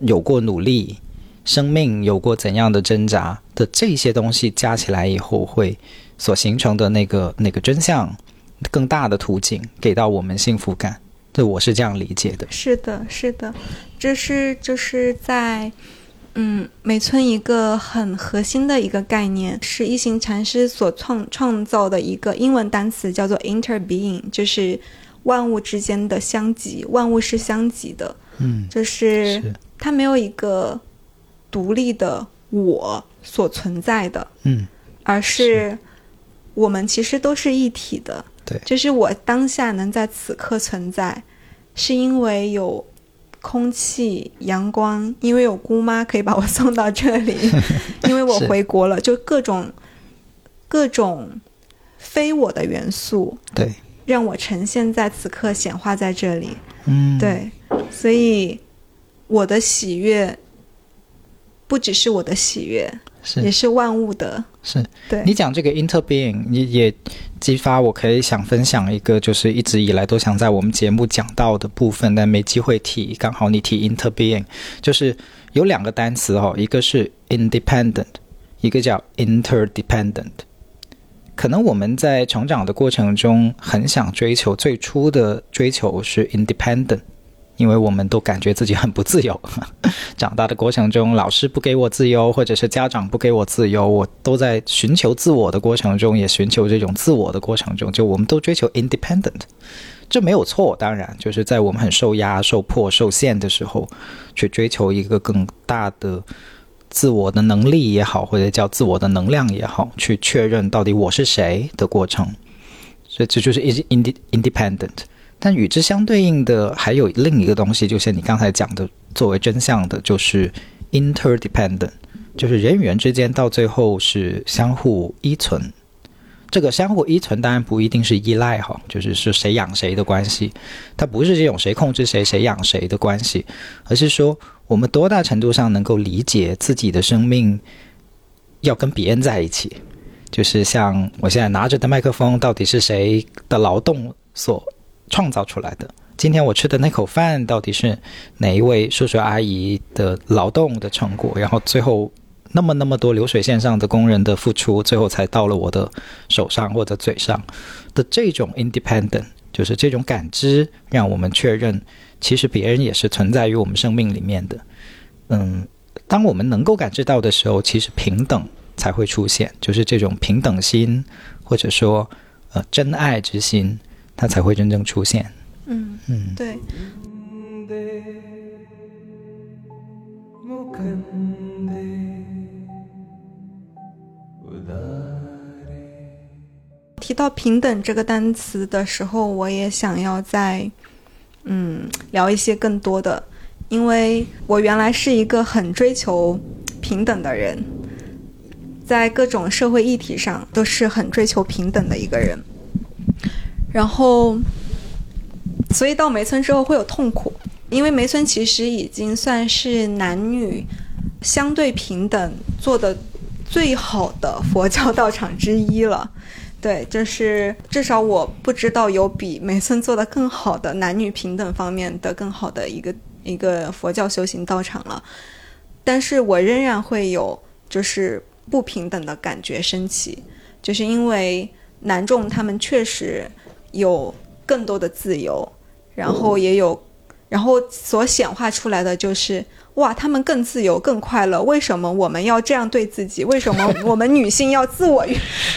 有过努力，生命有过怎样的挣扎的这些东西加起来以后，会所形成的那个那个真相，更大的途径给到我们幸福感。这我是这样理解的。是的，是的，这是就是在嗯美村一个很核心的一个概念，是一行禅师所创创造的一个英文单词，叫做 interbeing，就是万物之间的相即，万物是相即的，嗯，就是是，它没有一个独立的我所存在的，嗯而是我们其实都是一体的。对。就是我当下能在此刻存在，是因为有空气、阳光，因为有姑妈可以把我送到这里，因为我回国了，就各种各种非我的元素，对，让我呈现在此刻显化在这里。嗯，对，所以我的喜悦不只是我的喜悦，是也是是万物的。是。对，你讲这个 interbeing，你也激发我可以想分享一个，就是一直以来都想在我们节目讲到的部分，但没机会提。刚好你提 interbeing，就是有两个单词哦，一个是 independent，一个叫 interdependent。可能我们在成长的过程中，很想追求最初的追求是 independent，因为我们都感觉自己很不自由。长大的过程中，老师不给我自由，或者是家长不给我自由，我都在寻求自我的过程中，也寻求这种自我的过程中，就我们都追求 independent，这没有错。当然，就是在我们很受压、受迫、受限的时候，去追求一个更大的自我的能力也好，或者叫自我的能量也好，去确认到底我是谁的过程。所以这就是 in independent。但与之相对应的还有另一个东西，就是你刚才讲的，作为真相的，就是 interdependent，就是人与人之间到最后是相互依存。这个相互依存当然不一定是依赖哈，就是是谁养谁的关系，它不是这种谁控制谁、谁养谁的关系，而是说我们多大程度上能够理解自己的生命要跟别人在一起。就是像我现在拿着的麦克风，到底是谁的劳动所创造出来的？今天我吃的那口饭，到底是哪一位叔叔阿姨的劳动的成果？然后最后那么那么多流水线上的工人的付出，最后才到了我的手上或者嘴上的这种 independent，就是这种感知，让我们确认，其实别人也是存在于我们生命里面的。嗯当我们能够感知到的时候其实平等才会出现就是这种平等心或者说呃真爱之心它才会真正出现。嗯嗯。对。提到平等这个单词的时候我也想要在嗯聊一些更多的，因为我原来是一个很追求平等的人，在各种社会议题上都是很追求平等的一个人。然后，所以到梅村之后会有痛苦，因为梅村其实已经算是男女相对平等做的最好的佛教道场之一了。对，就是至少我不知道有比梅村做的更好的男女平等方面的更好的一个一个佛教修行道场了。但是我仍然会有就是不平等的感觉升起，就是因为男众他们确实有更多的自由，然后也有，然后所显化出来的就是哇，他们更自由、更快乐。为什么我们要这样对自己？为什么 我们女性要自我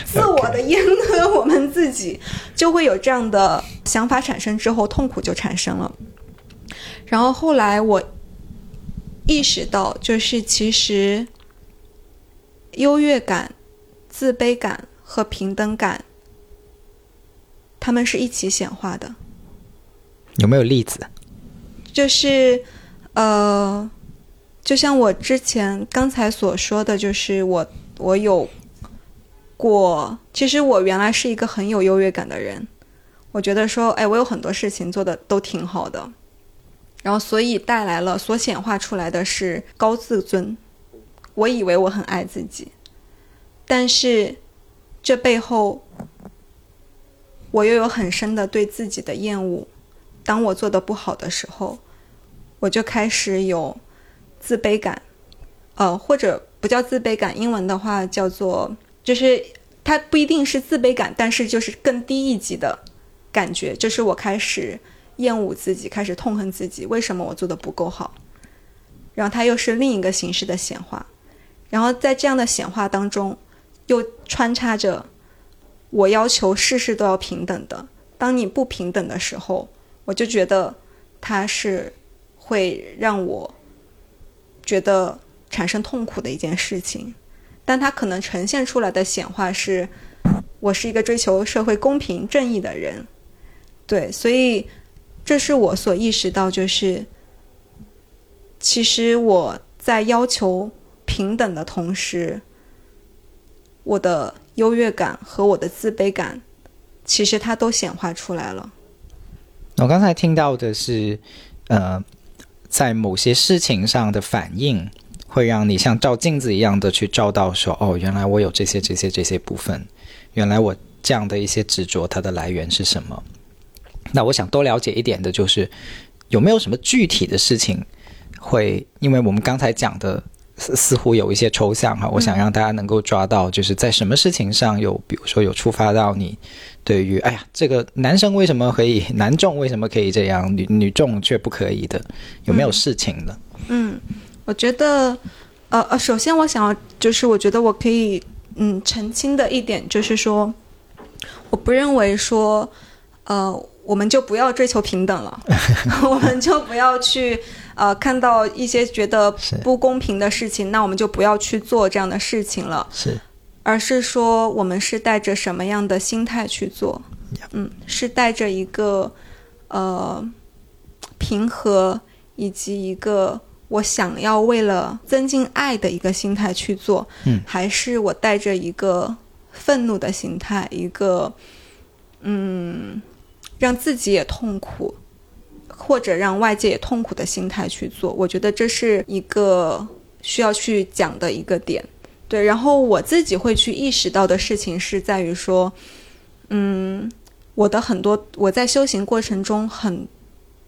自我的阉割我们自己？就会有这样的想法产生之后，痛苦就产生了。然后后来我意识到，就是其实优越感、自卑感和平等感，他们是一起显化的。有没有例子？就是呃，就像我之前刚才所说的，就是我我有过，其实我原来是一个很有优越感的人，我觉得说，哎，我有很多事情做的都挺好的，然后所以带来了所显化出来的是高自尊，我以为我很爱自己，但是这背后我又有很深的对自己的厌恶。当我做的不好的时候，我就开始有自卑感，呃，或者不叫自卑感，英文的话叫做，就是它不一定是自卑感，但是就是更低一级的感觉，就是我开始厌恶自己，开始痛恨自己，为什么我做的不够好？然后它又是另一个形式的显化，然后在这样的显化当中，又穿插着我要求事事都要平等的，当你不平等的时候。我就觉得它是会让我觉得产生痛苦的一件事情，但它可能呈现出来的显化是，我是一个追求社会公平正义的人，对，所以这是我所意识到，就是其实我在要求平等的同时，我的优越感和我的自卑感，其实它都显化出来了。我刚才听到的是，呃，在某些事情上的反应，会让你像照镜子一样的去照到说，哦，原来我有这些、这些、这些部分，原来我这样的一些执着，它的来源是什么？那我想多了解一点的就是，有没有什么具体的事情会，因为我们刚才讲的似似乎有一些抽象哈，我想让大家能够抓到，就是在什么事情上有，比如说有触发到你。对于，哎呀，这个男生为什么可以，男众为什么可以这样，女女众却不可以的？有没有事情的？嗯，我觉得，呃呃，首先我想要就是，我觉得我可以，嗯，澄清的一点就是说，我不认为说，呃，我们就不要追求平等了，我们就不要去，呃，看到一些觉得不公平的事情，那我们就不要去做这样的事情了。是。而是说，我们是带着什么样的心态去做？嗯，是带着一个呃平和，以及一个我想要为了增进爱的一个心态去做，嗯，还是我带着一个愤怒的心态，一个嗯让自己也痛苦，或者让外界也痛苦的心态去做？我觉得这是一个需要去讲的一个点。对，然后我自己会去意识到的事情是在于说，嗯，我的很多我在修行过程中很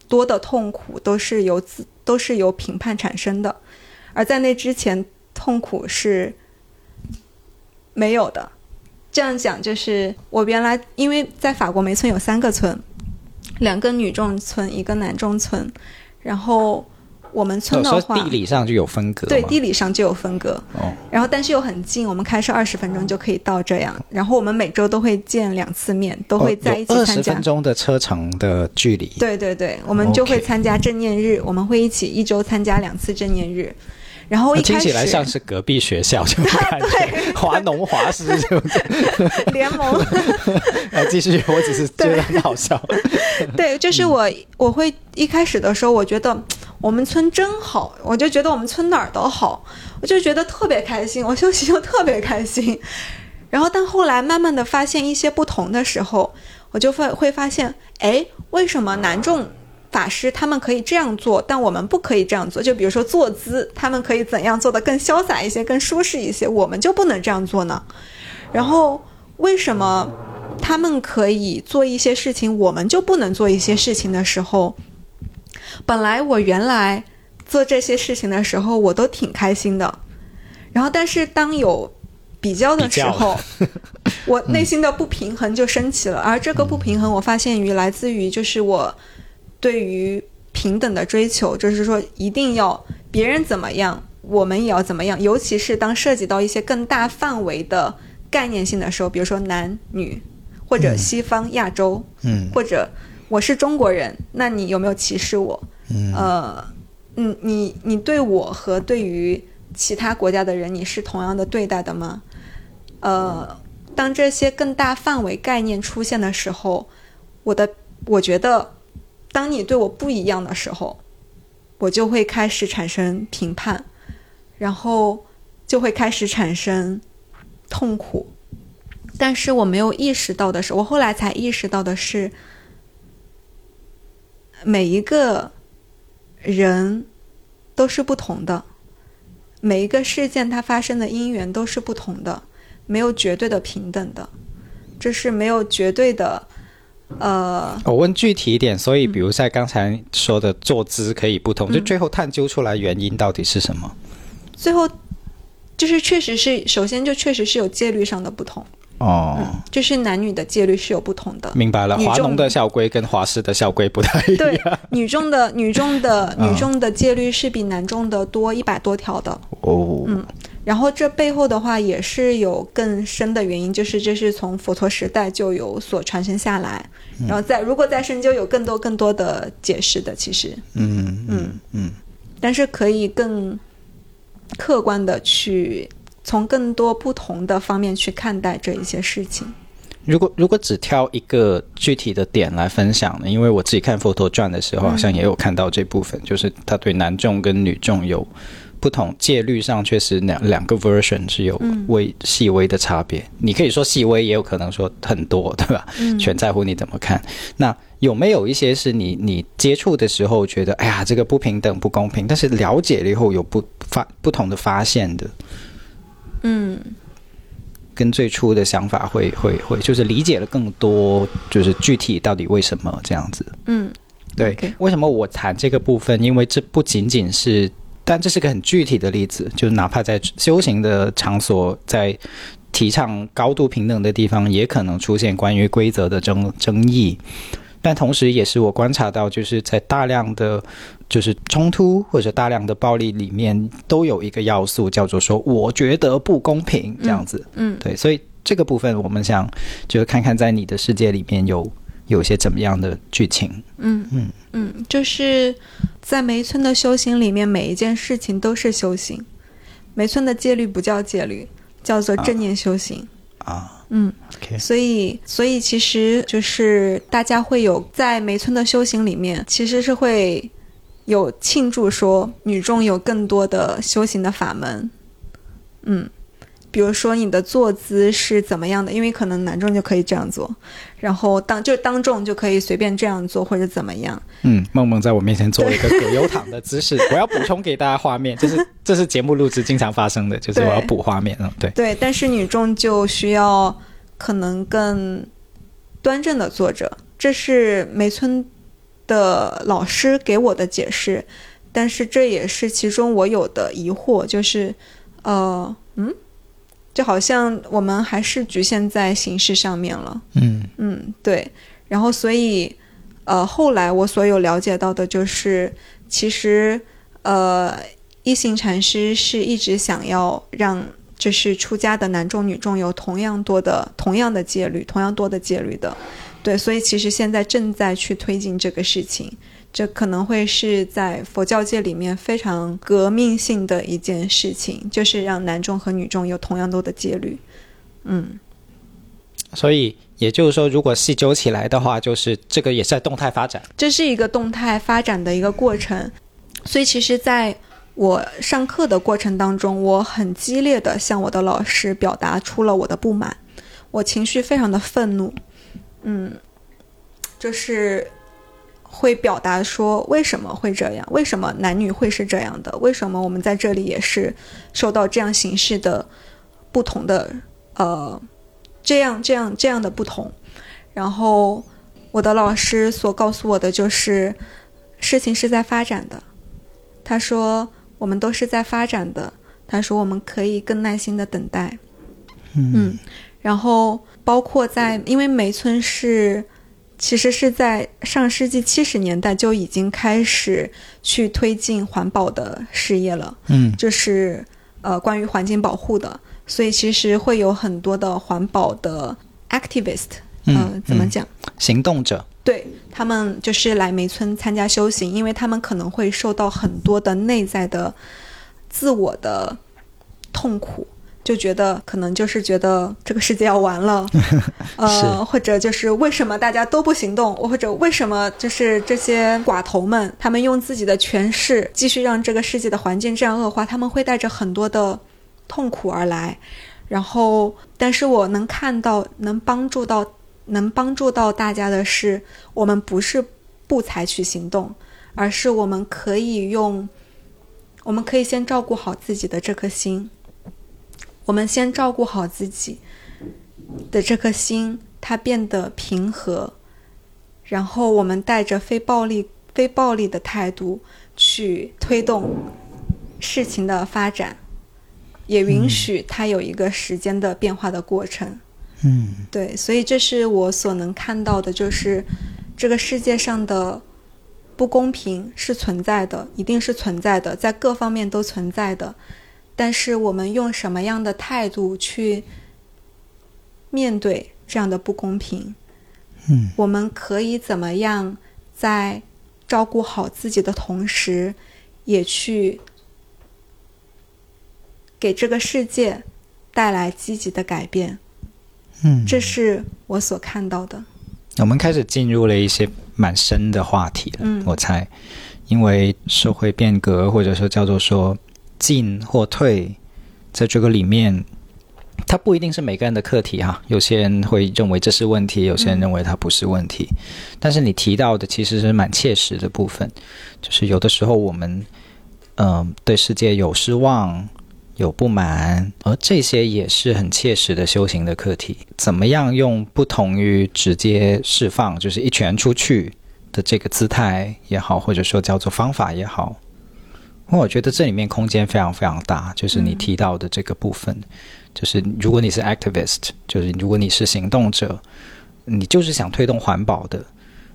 多的痛苦都是由自都是由评判产生的，而在那之前痛苦是没有的。这样讲就是我原来因为在法国梅村有三个村，两个女众村，一个男众村，然后。我们村的话，地理上就有分隔。对，地理上就有分隔。哦。然后，但是又很近，我们开车二十分钟就可以到这样。然后我们每周都会见两次面，都会在一起参加。二十分钟的车程的距离。对对对，我们就会参加正念日，我们会一起一周参加两次正念日。然后一开始听起来像是隔壁学校，就感觉 华农华师就 联盟。来继续，我只是觉得很好笑。对，就是我，我会一开始的时候，我觉得。我们村真好，我就觉得我们村哪儿都好，我就觉得特别开心，我休息就特别开心。然后，但后来慢慢的发现一些不同的时候，我就会会发现，哎，为什么男众法师他们可以这样做，但我们不可以这样做？就比如说坐姿，他们可以怎样做得更潇洒一些、更舒适一些，我们就不能这样做呢？然后为什么他们可以做一些事情，我们就不能做一些事情的时候，本来我原来做这些事情的时候，我都挺开心的。然后，但是当有比较的时候，我内心的不平衡就升起了。而这个不平衡，我发现于来自于就是我对于平等的追求，就是说一定要别人怎么样，我们也要怎么样。尤其是当涉及到一些更大范围的概念性的时候，比如说男女，或者西方亚洲，嗯或者我是中国人，那你有没有歧视我？嗯呃，嗯，你你对我和对于其他国家的人，你是同样的对待的吗？呃，当这些更大范围概念出现的时候，我的我觉得，当你对我不一样的时候，我就会开始产生评判，然后就会开始产生痛苦。但是我没有意识到的是，我后来才意识到的是，每一个人都是不同的，每一个事件它发生的因缘都是不同的，没有绝对的平等的，这是没有绝对的，呃，我问具体一点，所以比如在刚才说的坐姿可以不同，就最后探究出来原因到底是什么？最后就是确实是，首先就确实是有戒律上的不同，哦，就是男女的戒律是有不同的。明白了，华农的校规跟华师的校规不太一样对。女中的女中的嗯女中的戒律是比男中的多一百多条的。哦，然后这背后的话也是有更深的原因，就是这是从佛陀时代就有所传承下来，然后再如果再深究，有更多更多的解释的，其实，嗯嗯嗯，但是可以更客观的去从更多不同的方面去看待这一些事情。如果如果只挑一个具体的点来分享呢？因为我自己看《佛陀传》的时候，好像也有看到这部分，就是他对男众跟女众有不同戒律上，确实两两个 version 是有微细微的差别。你可以说细微，也有可能说很多，对吧？全在乎你怎么看。那有没有一些是你你接触的时候觉得，哎呀，这个不平等、不公平，但是了解了以后有不发不同的发现的？嗯，跟最初的想法会会会，就是理解了更多，就是具体到底为什么这样子。嗯，对为什么我谈这个部分？因为这不仅仅是，但这是个很具体的例子，就是哪怕在修行的场所，在提倡高度平等的地方，也可能出现关于规则的争争议。但同时，也是我观察到，就是在大量的就是冲突或者大量的暴力里面，都有一个要素叫做说，我觉得不公平这样子。嗯对，所以这个部分我们想就是看看在你的世界里面有有一些怎么样的剧情。嗯嗯嗯，就是在梅村的修行里面，每一件事情都是修行。梅村的戒律不叫戒律，叫做正念修行。啊嗯所以，所以其实就是大家会有在梅村的修行里面，其实是会有庆祝说女众有更多的修行的法门。嗯，比如说你的坐姿是怎么样的，因为可能男众就可以这样做，然后当就当众就可以随便这样做或者怎么样。嗯，梦梦在我面前做了一个葛优躺的姿势，我要补充给大家画面，这是这是节目录制经常发生的，就是我要补画面嗯，对，对，但是女众就需要可能更端正的坐着，这是梅村的老师给我的解释，但是这也是其中我有的疑惑，就是呃嗯，就好像我们还是局限在形式上面了。嗯嗯，对。然后所以，呃，后来我所有了解到的就是，其实，呃，一行禅师是一直想要让就是出家的男众女众有同样多的同样的戒律，同样多的戒律的。对，所以其实现在正在去推进这个事情，这可能会是在佛教界里面非常革命性的一件事情，就是让男众和女众有同样多的戒律。嗯。所以也就是说，如果细究起来的话，就是这个也是在动态发展。这是一个动态发展的一个过程，所以其实在我上课的过程当中，我很激烈的向我的老师表达出了我的不满，我情绪非常的愤怒，嗯，就是会表达说为什么会这样，为什么男女会是这样的，为什么我们在这里也是受到这样形式的不同的呃这样这样这样的不同。然后我的老师所告诉我的就是，事情是在发展的。他说我们都是在发展的。他说我们可以更耐心的等待。嗯，然后包括在，因为梅村是其实是在上世纪七十年代就已经开始去推进环保的事业了，嗯。就是呃关于环境保护的，所以其实会有很多的环保的 activist，呃，嗯嗯怎么讲？行动者，对他们就是来梅村参加修行，因为他们可能会受到很多的内在的自我的痛苦，就觉得可能就是觉得这个世界要完了，呃，或者就是为什么大家都不行动，或者为什么就是这些寡头们，他们用自己的权势继续让这个世界的环境这样恶化，他们会带着很多的痛苦而来。然后，但是我能看到，能帮助到，能帮助到大家的是，我们不是不采取行动，而是我们可以用，我们可以先照顾好自己的这颗心，我们先照顾好自己的这颗心，它变得平和，然后我们带着非暴力、非暴力的态度去推动事情的发展，也允许它有一个时间的变化的过程。嗯对，所以这是我所能看到的，就是这个世界上的不公平是存在的，一定是存在的，在各方面都存在的。但是我们用什么样的态度去面对这样的不公平？嗯，我们可以怎么样在照顾好自己的同时，也去给这个世界带来积极的改变？嗯，这是我所看到的。我们开始进入了一些蛮深的话题了，嗯我猜，因为社会变革或者说叫做说进或退，在这个里面，它不一定是每个人的课题哈，有些人会认为这是问题，有些人认为它不是问题，但是你提到的其实是蛮切实的部分，就是有的时候我们，嗯、对世界有失望。有不满，而这些也是很切实的修行的课题。怎么样用不同于直接释放，就是一拳出去的这个姿态也好，或者说叫做方法也好，因为我觉得这里面空间非常非常大。就是你提到的这个部分，就是如果你是 activist，就是如果你是行动者，你就是想推动环保的，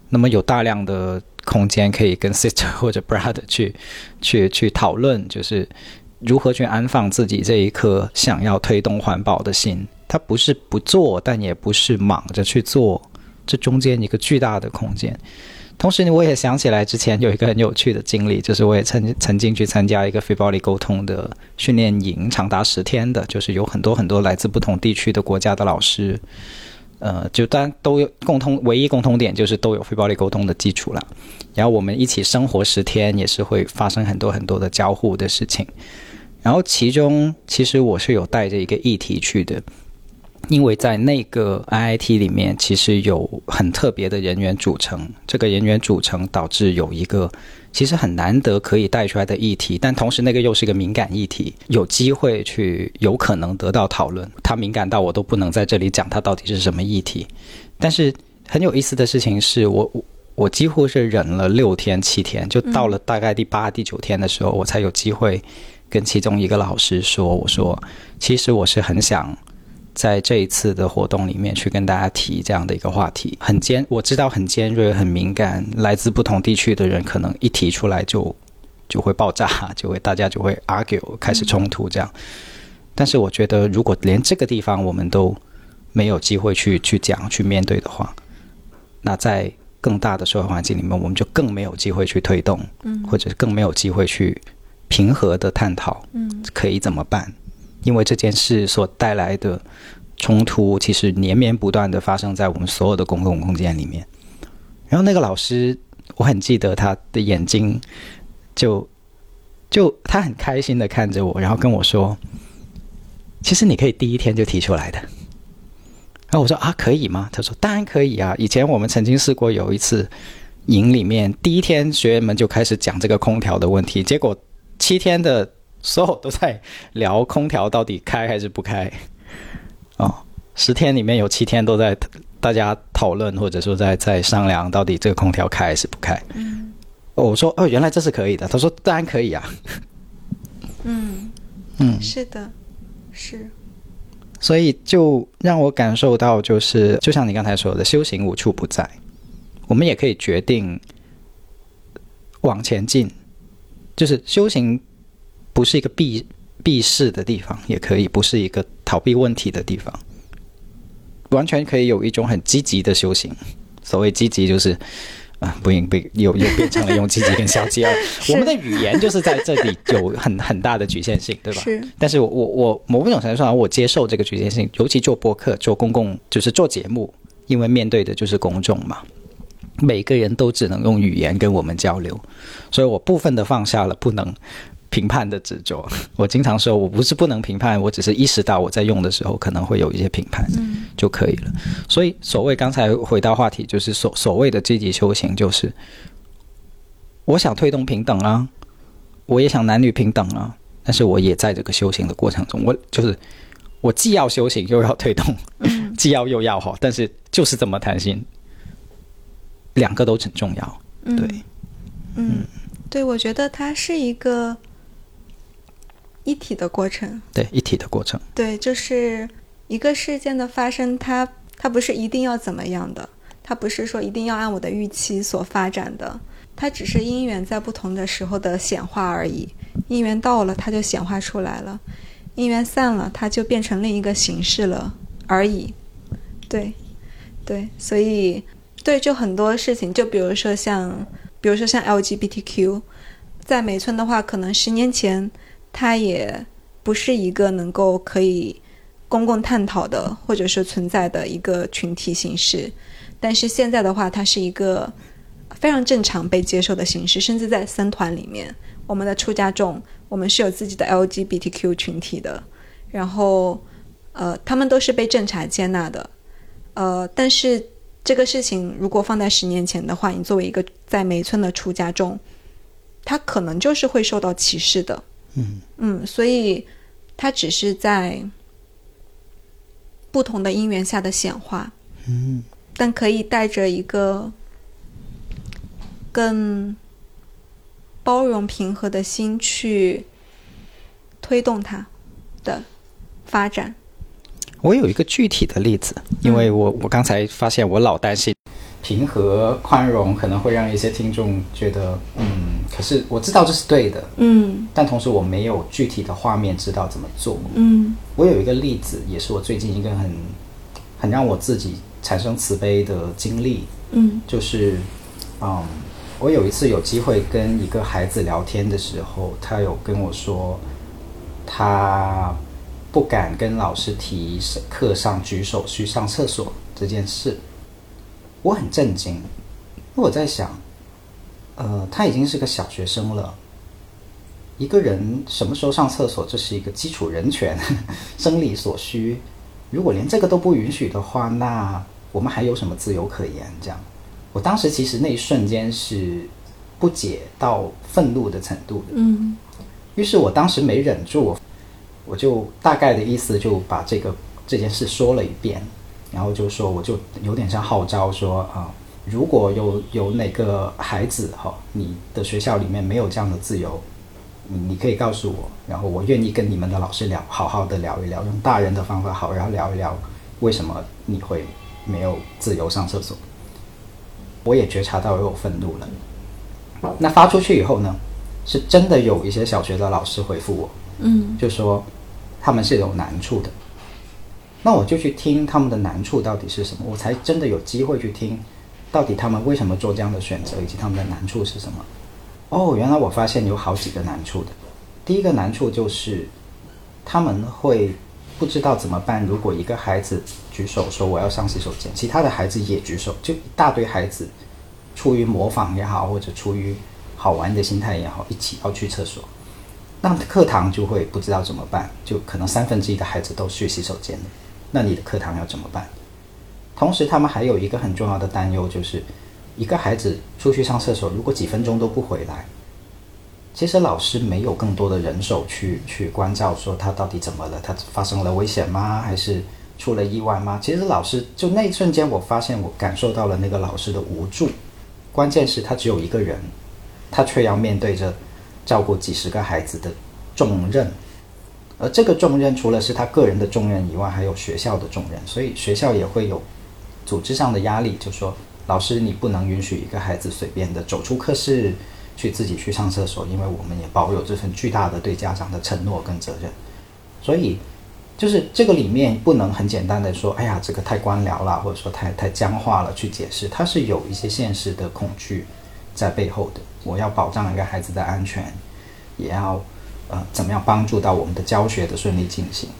那么有大量的空间可以跟 sister 或者 brother 去去去讨论，就是。如何去安放自己这一颗想要推动环保的心？他不是不做，但也不是忙着去做，这中间一个巨大的空间。同时呢，我也想起来之前有一个很有趣的经历，就是我也曾曾经去参加一个非暴力沟通的训练营，长达十天的，就是有很多很多来自不同地区的国家的老师，呃，就当然都有共通，唯一共通点就是都有非暴力沟通的基础了。然后我们一起生活十天，也是会发生很多很多的交互的事情。然后其中其实我是有带着一个议题去的，因为在那个 IIT 里面，其实有很特别的人员组成，这个人员组成导致有一个其实很难得可以带出来的议题，但同时那个又是个敏感议题，有机会去有可能得到讨论。它敏感到我都不能在这里讲它到底是什么议题，但是很有意思的事情是我我。我几乎是忍了六天七天，就到了大概第八、第九天的时候，我才有机会跟其中一个老师说：“我说，其实我是很想在这一次的活动里面去跟大家提这样的一个话题，很尖，我知道很尖锐、很敏感，来自不同地区的人可能一提出来就就会爆炸，就会大家就会 argue 开始冲突这样。但是我觉得，如果连这个地方我们都没有机会去去讲、去面对的话，那在更大的社会环境里面，我们就更没有机会去推动，嗯或者更没有机会去平和的探讨，嗯可以怎么办？因为这件事所带来的冲突，其实连绵不断的发生在我们所有的公共空间里面。然后那个老师，我很记得他的眼睛就就他很开心的看着我，然后跟我说：“其实你可以第一天就提出来的。”然后我说啊，可以吗？他说当然可以啊。以前我们曾经试过有一次营里面第一天学员们就开始讲这个空调的问题，结果七天的所有都在聊空调到底开还是不开。哦，十天里面有七天都在大家讨论或者说在在商量到底这个空调开还是不开。嗯哦我说哦，原来这是可以的。他说当然可以啊。嗯，嗯，是的，是，所以就让我感受到，就是就像你刚才说的，修行无处不在，我们也可以决定往前进，就是修行不是一个避避世的地方，也可以不是一个逃避问题的地方，完全可以有一种很积极的修行。所谓积极，就是啊，不应被又又变成了用积极跟消极啊。我们的语言就是在这里有很很大的局限性，对吧？是，但是我我我某种程度上，我接受这个局限性，尤其做播客、做公共，就是做节目，因为面对的就是公众嘛，每个人都只能用语言跟我们交流，所以我部分的放下了不能评判的执着。我经常说，我不是不能评判，我只是意识到我在用的时候可能会有一些评判，嗯就可以了。所以，所谓刚才回到话题，就是所所谓的积极修行，就是我想推动平等啊，我也想男女平等啊，但是我也在这个修行的过程中，我就是我既要修行又要推动，嗯 既要又要哈，但是就是这么贪心，两个都很重要。嗯，对，嗯，对，我觉得它是一个一体的过程。对一体的过程，对，就是一个事件的发生，它它不是一定要怎么样的，它不是说一定要按我的预期所发展的，它只是因缘在不同的时候的显化而已。因缘到了，它就显化出来了；因缘散了，它就变成另一个形式了而已。对，对，所以对，就很多事情，就比如说像，比如说像 LGBTQ，在美村的话，可能十年前它也不是一个能够可以公共探讨的，或者是存在的一个群体形式。但是现在的话，它是一个非常正常被接受的形式，甚至在僧团里面，我们的出家众，我们是有自己的 LGBTQ 群体的，然后呃，他们都是被正常接纳的，呃，但是这个事情如果放在十年前的话，你作为一个在梅村的出家众，他可能就是会受到歧视的。嗯。嗯，所以它只是在不同的因缘下的显化，嗯。但可以带着一个更包容、平和的心去推动它的发展。我有一个具体的例子，因为我我刚才发现我老担心平和宽容可能会让一些听众觉得，嗯，可是我知道这是对的，嗯。但同时我没有具体的画面知道怎么做。嗯。我有一个例子，也是我最近一个很很让我自己产生慈悲的经历，嗯。就是，嗯，我有一次有机会跟一个孩子聊天的时候，他有跟我说，他不敢跟老师提课上举手去上厕所这件事，我很震惊，因为我在想，呃，他已经是个小学生了。一个人什么时候上厕所，这是一个基础人权，生理所需。如果连这个都不允许的话，那我们还有什么自由可言？这样，我当时其实那一瞬间是不解到愤怒的程度的。嗯于是我当时没忍住，我就大概的意思就把这个这件事说了一遍，然后就说我就有点像号召说啊、如果有有哪个孩子哈、你的学校里面没有这样的自由，你你可以告诉我，然后我愿意跟你们的老师聊，好好的聊一聊，用大人的方法好，然后聊一聊为什么你会没有自由上厕所。我也觉察到我有愤怒了。那发出去以后呢，是真的有一些小学的老师回复我，嗯就说他们是有难处的。那我就去听他们的难处到底是什么，我才真的有机会去听，到底他们为什么做这样的选择，以及他们的难处是什么。哦，原来我发现有好几个难处的。第一个难处就是他们会不知道怎么办。如果一个孩子举手说我要上洗手间，其他的孩子也举手，就一大堆孩子出于模仿也好，或者出于好玩的心态也好，一起要去厕所。那课堂就会不知道怎么办，就可能三分之一的孩子都去洗手间了，那你的课堂要怎么办？同时，他们还有一个很重要的担忧，就是一个孩子出去上厕所，如果几分钟都不回来，其实老师没有更多的人手去去关照，说他到底怎么了，他发生了危险吗？还是出了意外吗？其实老师就那一瞬间，我发现我感受到了那个老师的无助。关键是，他只有一个人，他却要面对着照顾几十个孩子的重任。而这个重任除了是他个人的重任以外，还有学校的重任，所以学校也会有组织上的压力，就说老师你不能允许一个孩子随便的走出课室去自己去上厕所，因为我们也保有这份巨大的对家长的承诺跟责任。所以就是这个里面不能很简单的说，哎呀这个太官僚了，或者说太太僵化了去解释，它是有一些现实的恐惧在背后的。我要保障一个孩子的安全，也要。呃，怎么样帮助到我们的教学的顺利进行？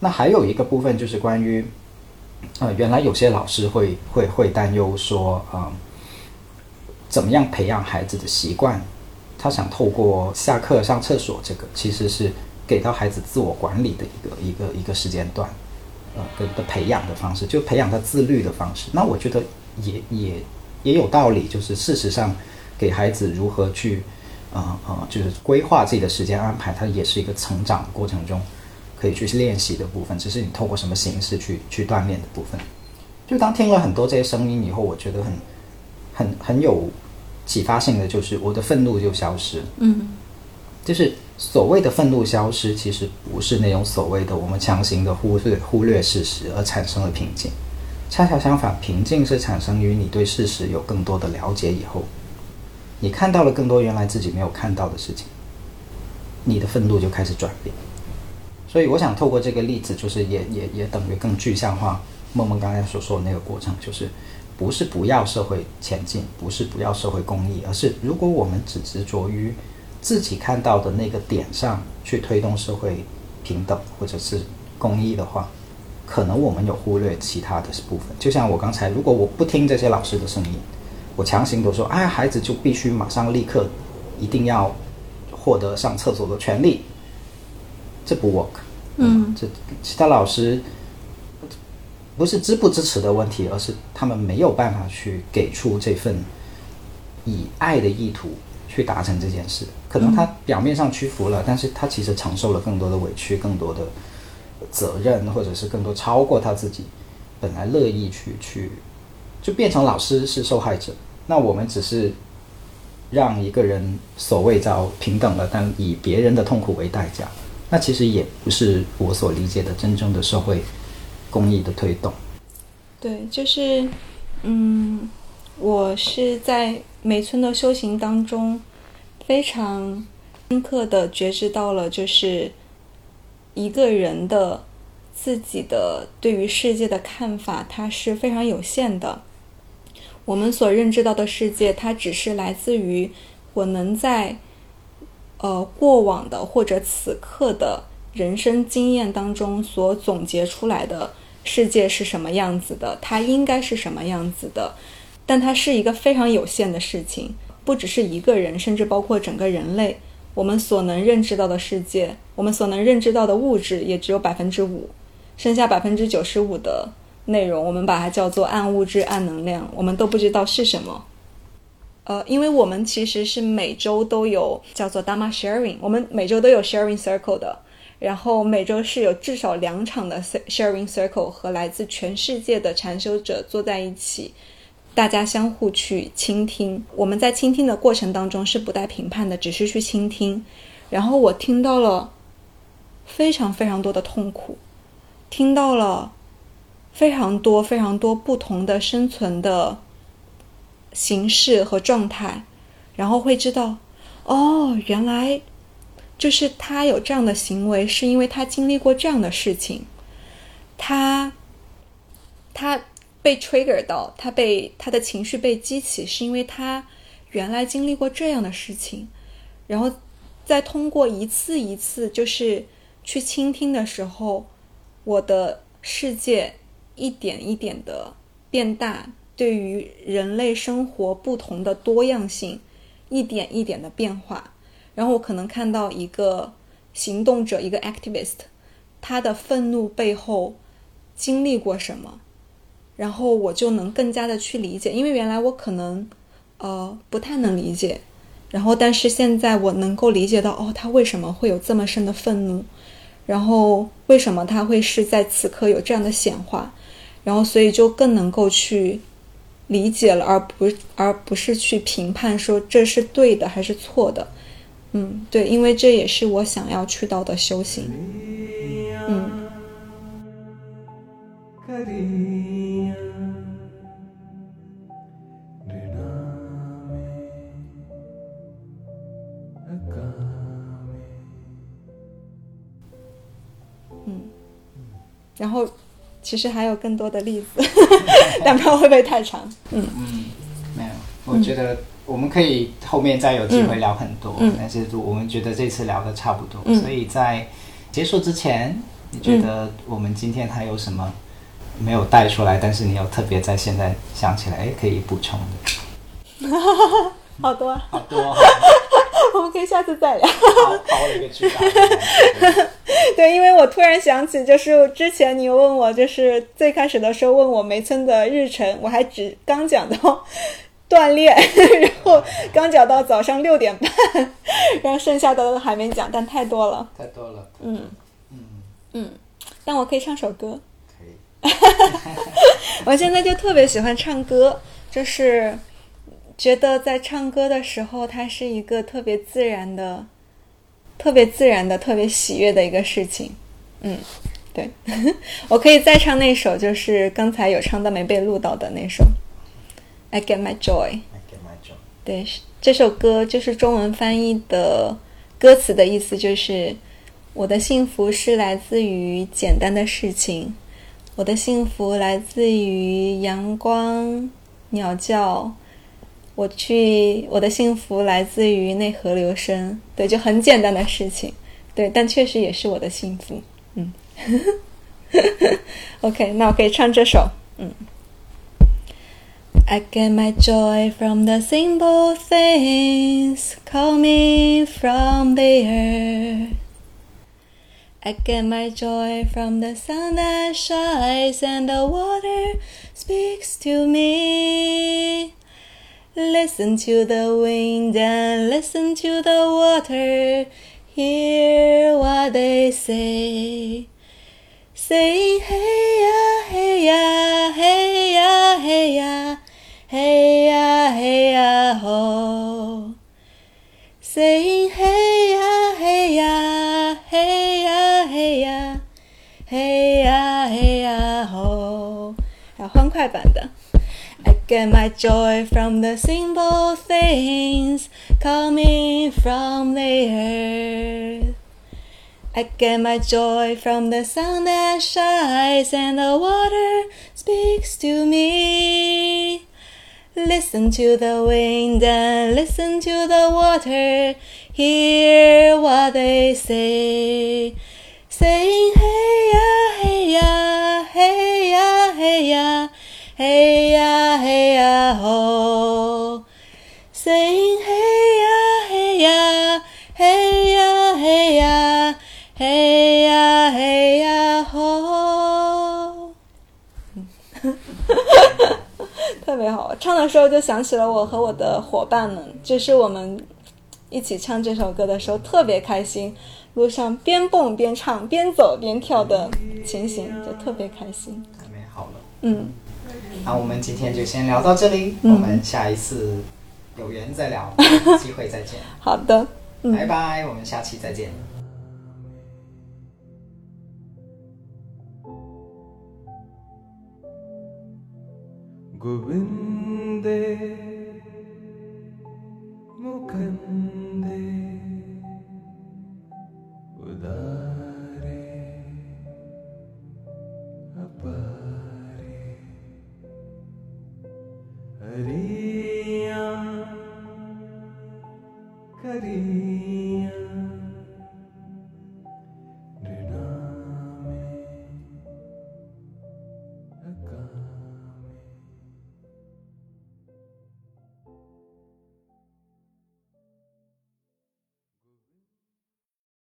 那还有一个部分就是关于，呃，原来有些老师会会会担忧说，啊，怎么样培养孩子的习惯？他想透过下课上厕所这个，其实是给到孩子自我管理的一个一个一个时间段，呃，的的培养的方式，就培养他自律的方式。那我觉得也也也有道理，就是事实上给孩子如何去。啊啊，就是规划自己的时间安排，它也是一个成长过程中可以去练习的部分。只是你透过什么形式去去锻炼的部分。就当听了很多这些声音以后，我觉得很很很有启发性的，就是我的愤怒就消失。嗯，就是所谓的愤怒消失，其实不是那种所谓的我们强行的忽略忽略事实而产生了平静。恰恰相反，平静是产生于你对事实有更多的了解以后。你看到了更多原来自己没有看到的事情，你的愤怒就开始转变。所以我想透过这个例子，就是也也也等于更具象化梦梦刚才所说的那个过程，就是不是不要社会前进，不是不要社会公益，而是如果我们只执着于自己看到的那个点上去推动社会平等或者是公益的话，可能我们有忽略其他的部分。就像我刚才，如果我不听这些老师的声音。我强行的说，哎，孩子就必须马上立刻，一定要获得上厕所的权利，这不 work。嗯，这其他老师不是支不支持的问题，而是他们没有办法去给出这份以爱的意图去达成这件事。可能他表面上屈服了，但是他其实承受了更多的委屈、更多的责任，或者是更多超过他自己本来乐意去去。就变成老师是受害者，那我们只是让一个人所谓叫平等了，但以别人的痛苦为代价，那其实也不是我所理解的真正的社会公益的推动。对，就是，嗯，我是在梅村的修行当中非常深刻的觉知到了，就是一个人的自己的对于世界的看法，它是非常有限的。我们所认知到的世界，它只是来自于我能在呃过往的或者此刻的人生经验当中所总结出来的世界是什么样子的，它应该是什么样子的。但它是一个非常有限的事情，不只是一个人，甚至包括整个人类，我们所能认知到的世界，我们所能认知到的物质也只有百分之五，剩下百分之九十五的。内容我们把它叫做暗物质、暗能量，我们都不知道是什么。呃，因为我们其实是每周都有叫做 Dharma Sharing，我们每周都有 Sharing Circle 的，然后每周是有至少两场的 Sharing Circle 和来自全世界的禅修者坐在一起，大家相互去倾听。我们在倾听的过程当中是不带评判的，只是去倾听。然后我听到了非常非常多的痛苦，听到了。非常多、非常多不同的生存的形式和状态，然后会知道，哦，原来就是他有这样的行为，是因为他经历过这样的事情，他他被 trigger 到，他被他的情绪被激起，是因为他原来经历过这样的事情，然后再通过一次一次就是去倾听的时候，我的世界。一点一点的变大，对于人类生活不同的多样性，一点一点的变化。然后我可能看到一个行动者，一个 activist，他的愤怒背后经历过什么，然后我就能更加的去理解，因为原来我可能呃不太能理解，然后但是现在我能够理解到，哦，他为什么会有这么深的愤怒，然后为什么他会是在此刻有这样的显化，然后所以就更能够去理解了而不而不是去评判说这是对的还是错的。嗯对因为这也是我想要去到的修行。嗯。嗯然后其实还有更多的例子，但不知道会不会太长。嗯。嗯没有，我觉得我们可以后面再有机会聊很多，嗯。但是我们觉得这次聊的差不多，嗯。所以在结束之前，你觉得我们今天还有什么没有带出来，但是你有特别在现在想起来，哎，可以补充的？好多啊，好多，我们可以下次再聊。好包了一个巨大的。对，因为我突然想起，就是之前你问我，就是最开始的时候问我梅村的日程，我还只刚讲到锻炼，然后刚讲到早上六点半，然后剩下的都还没讲，但太多了。太多了，嗯嗯，嗯，但我可以唱首歌。可以，我现在就特别喜欢唱歌，就是觉得在唱歌的时候，它是一个特别自然的、特别自然的、特别喜悦的一个事情。嗯，对，我可以再唱那首，就是刚才有唱但没被录到的那首《I Get My Joy》。I get my joy。对，这首歌就是中文翻译的歌词的意思，就是我的幸福是来自于简单的事情，我的幸福来自于阳光、鸟叫，我去，我的幸福来自于那河流声。对，就很简单的事情，对，但确实也是我的幸福。嗯，OK，那我可以唱这首，嗯。I get my joy from the simple things coming from the earth. I get my joy from the sun that shines and the water speaks to me. Listen to the wind and listen to the water. Hear what they say. Saying hey ya, hey ya, hey ya, hey ya, hey ya, hey ya, ho. Saying hey ya, hey ya, hey ya, hey ya, hey ya, hey ya, ho. 还有欢快版的。 Get my joy from the simple things coming from the earth. I get my joy from the sun that shines and the water speaks to me. Listen to the wind and listen to the water. Hear what they say. Saying hey ya, hey ya, hey ya, hey ya, hey ya, hey ya, ho. Saying hey ya, hey ya, hey ya, hey ya, hey ya, hey ya, ho. 特别好，唱的时候就想起了我和我的伙伴们，就是我们一起唱这首歌的时候特别开心，路上边蹦边唱、边走边跳的情形，就特别开心。太美好了。嗯，那我们今天就先聊到这里，嗯我们下一次有缘再聊，有机会再见，好的，嗯拜拜，我们下期再见。 गोविन्दे मुकन्दे उदारे करिया करिया।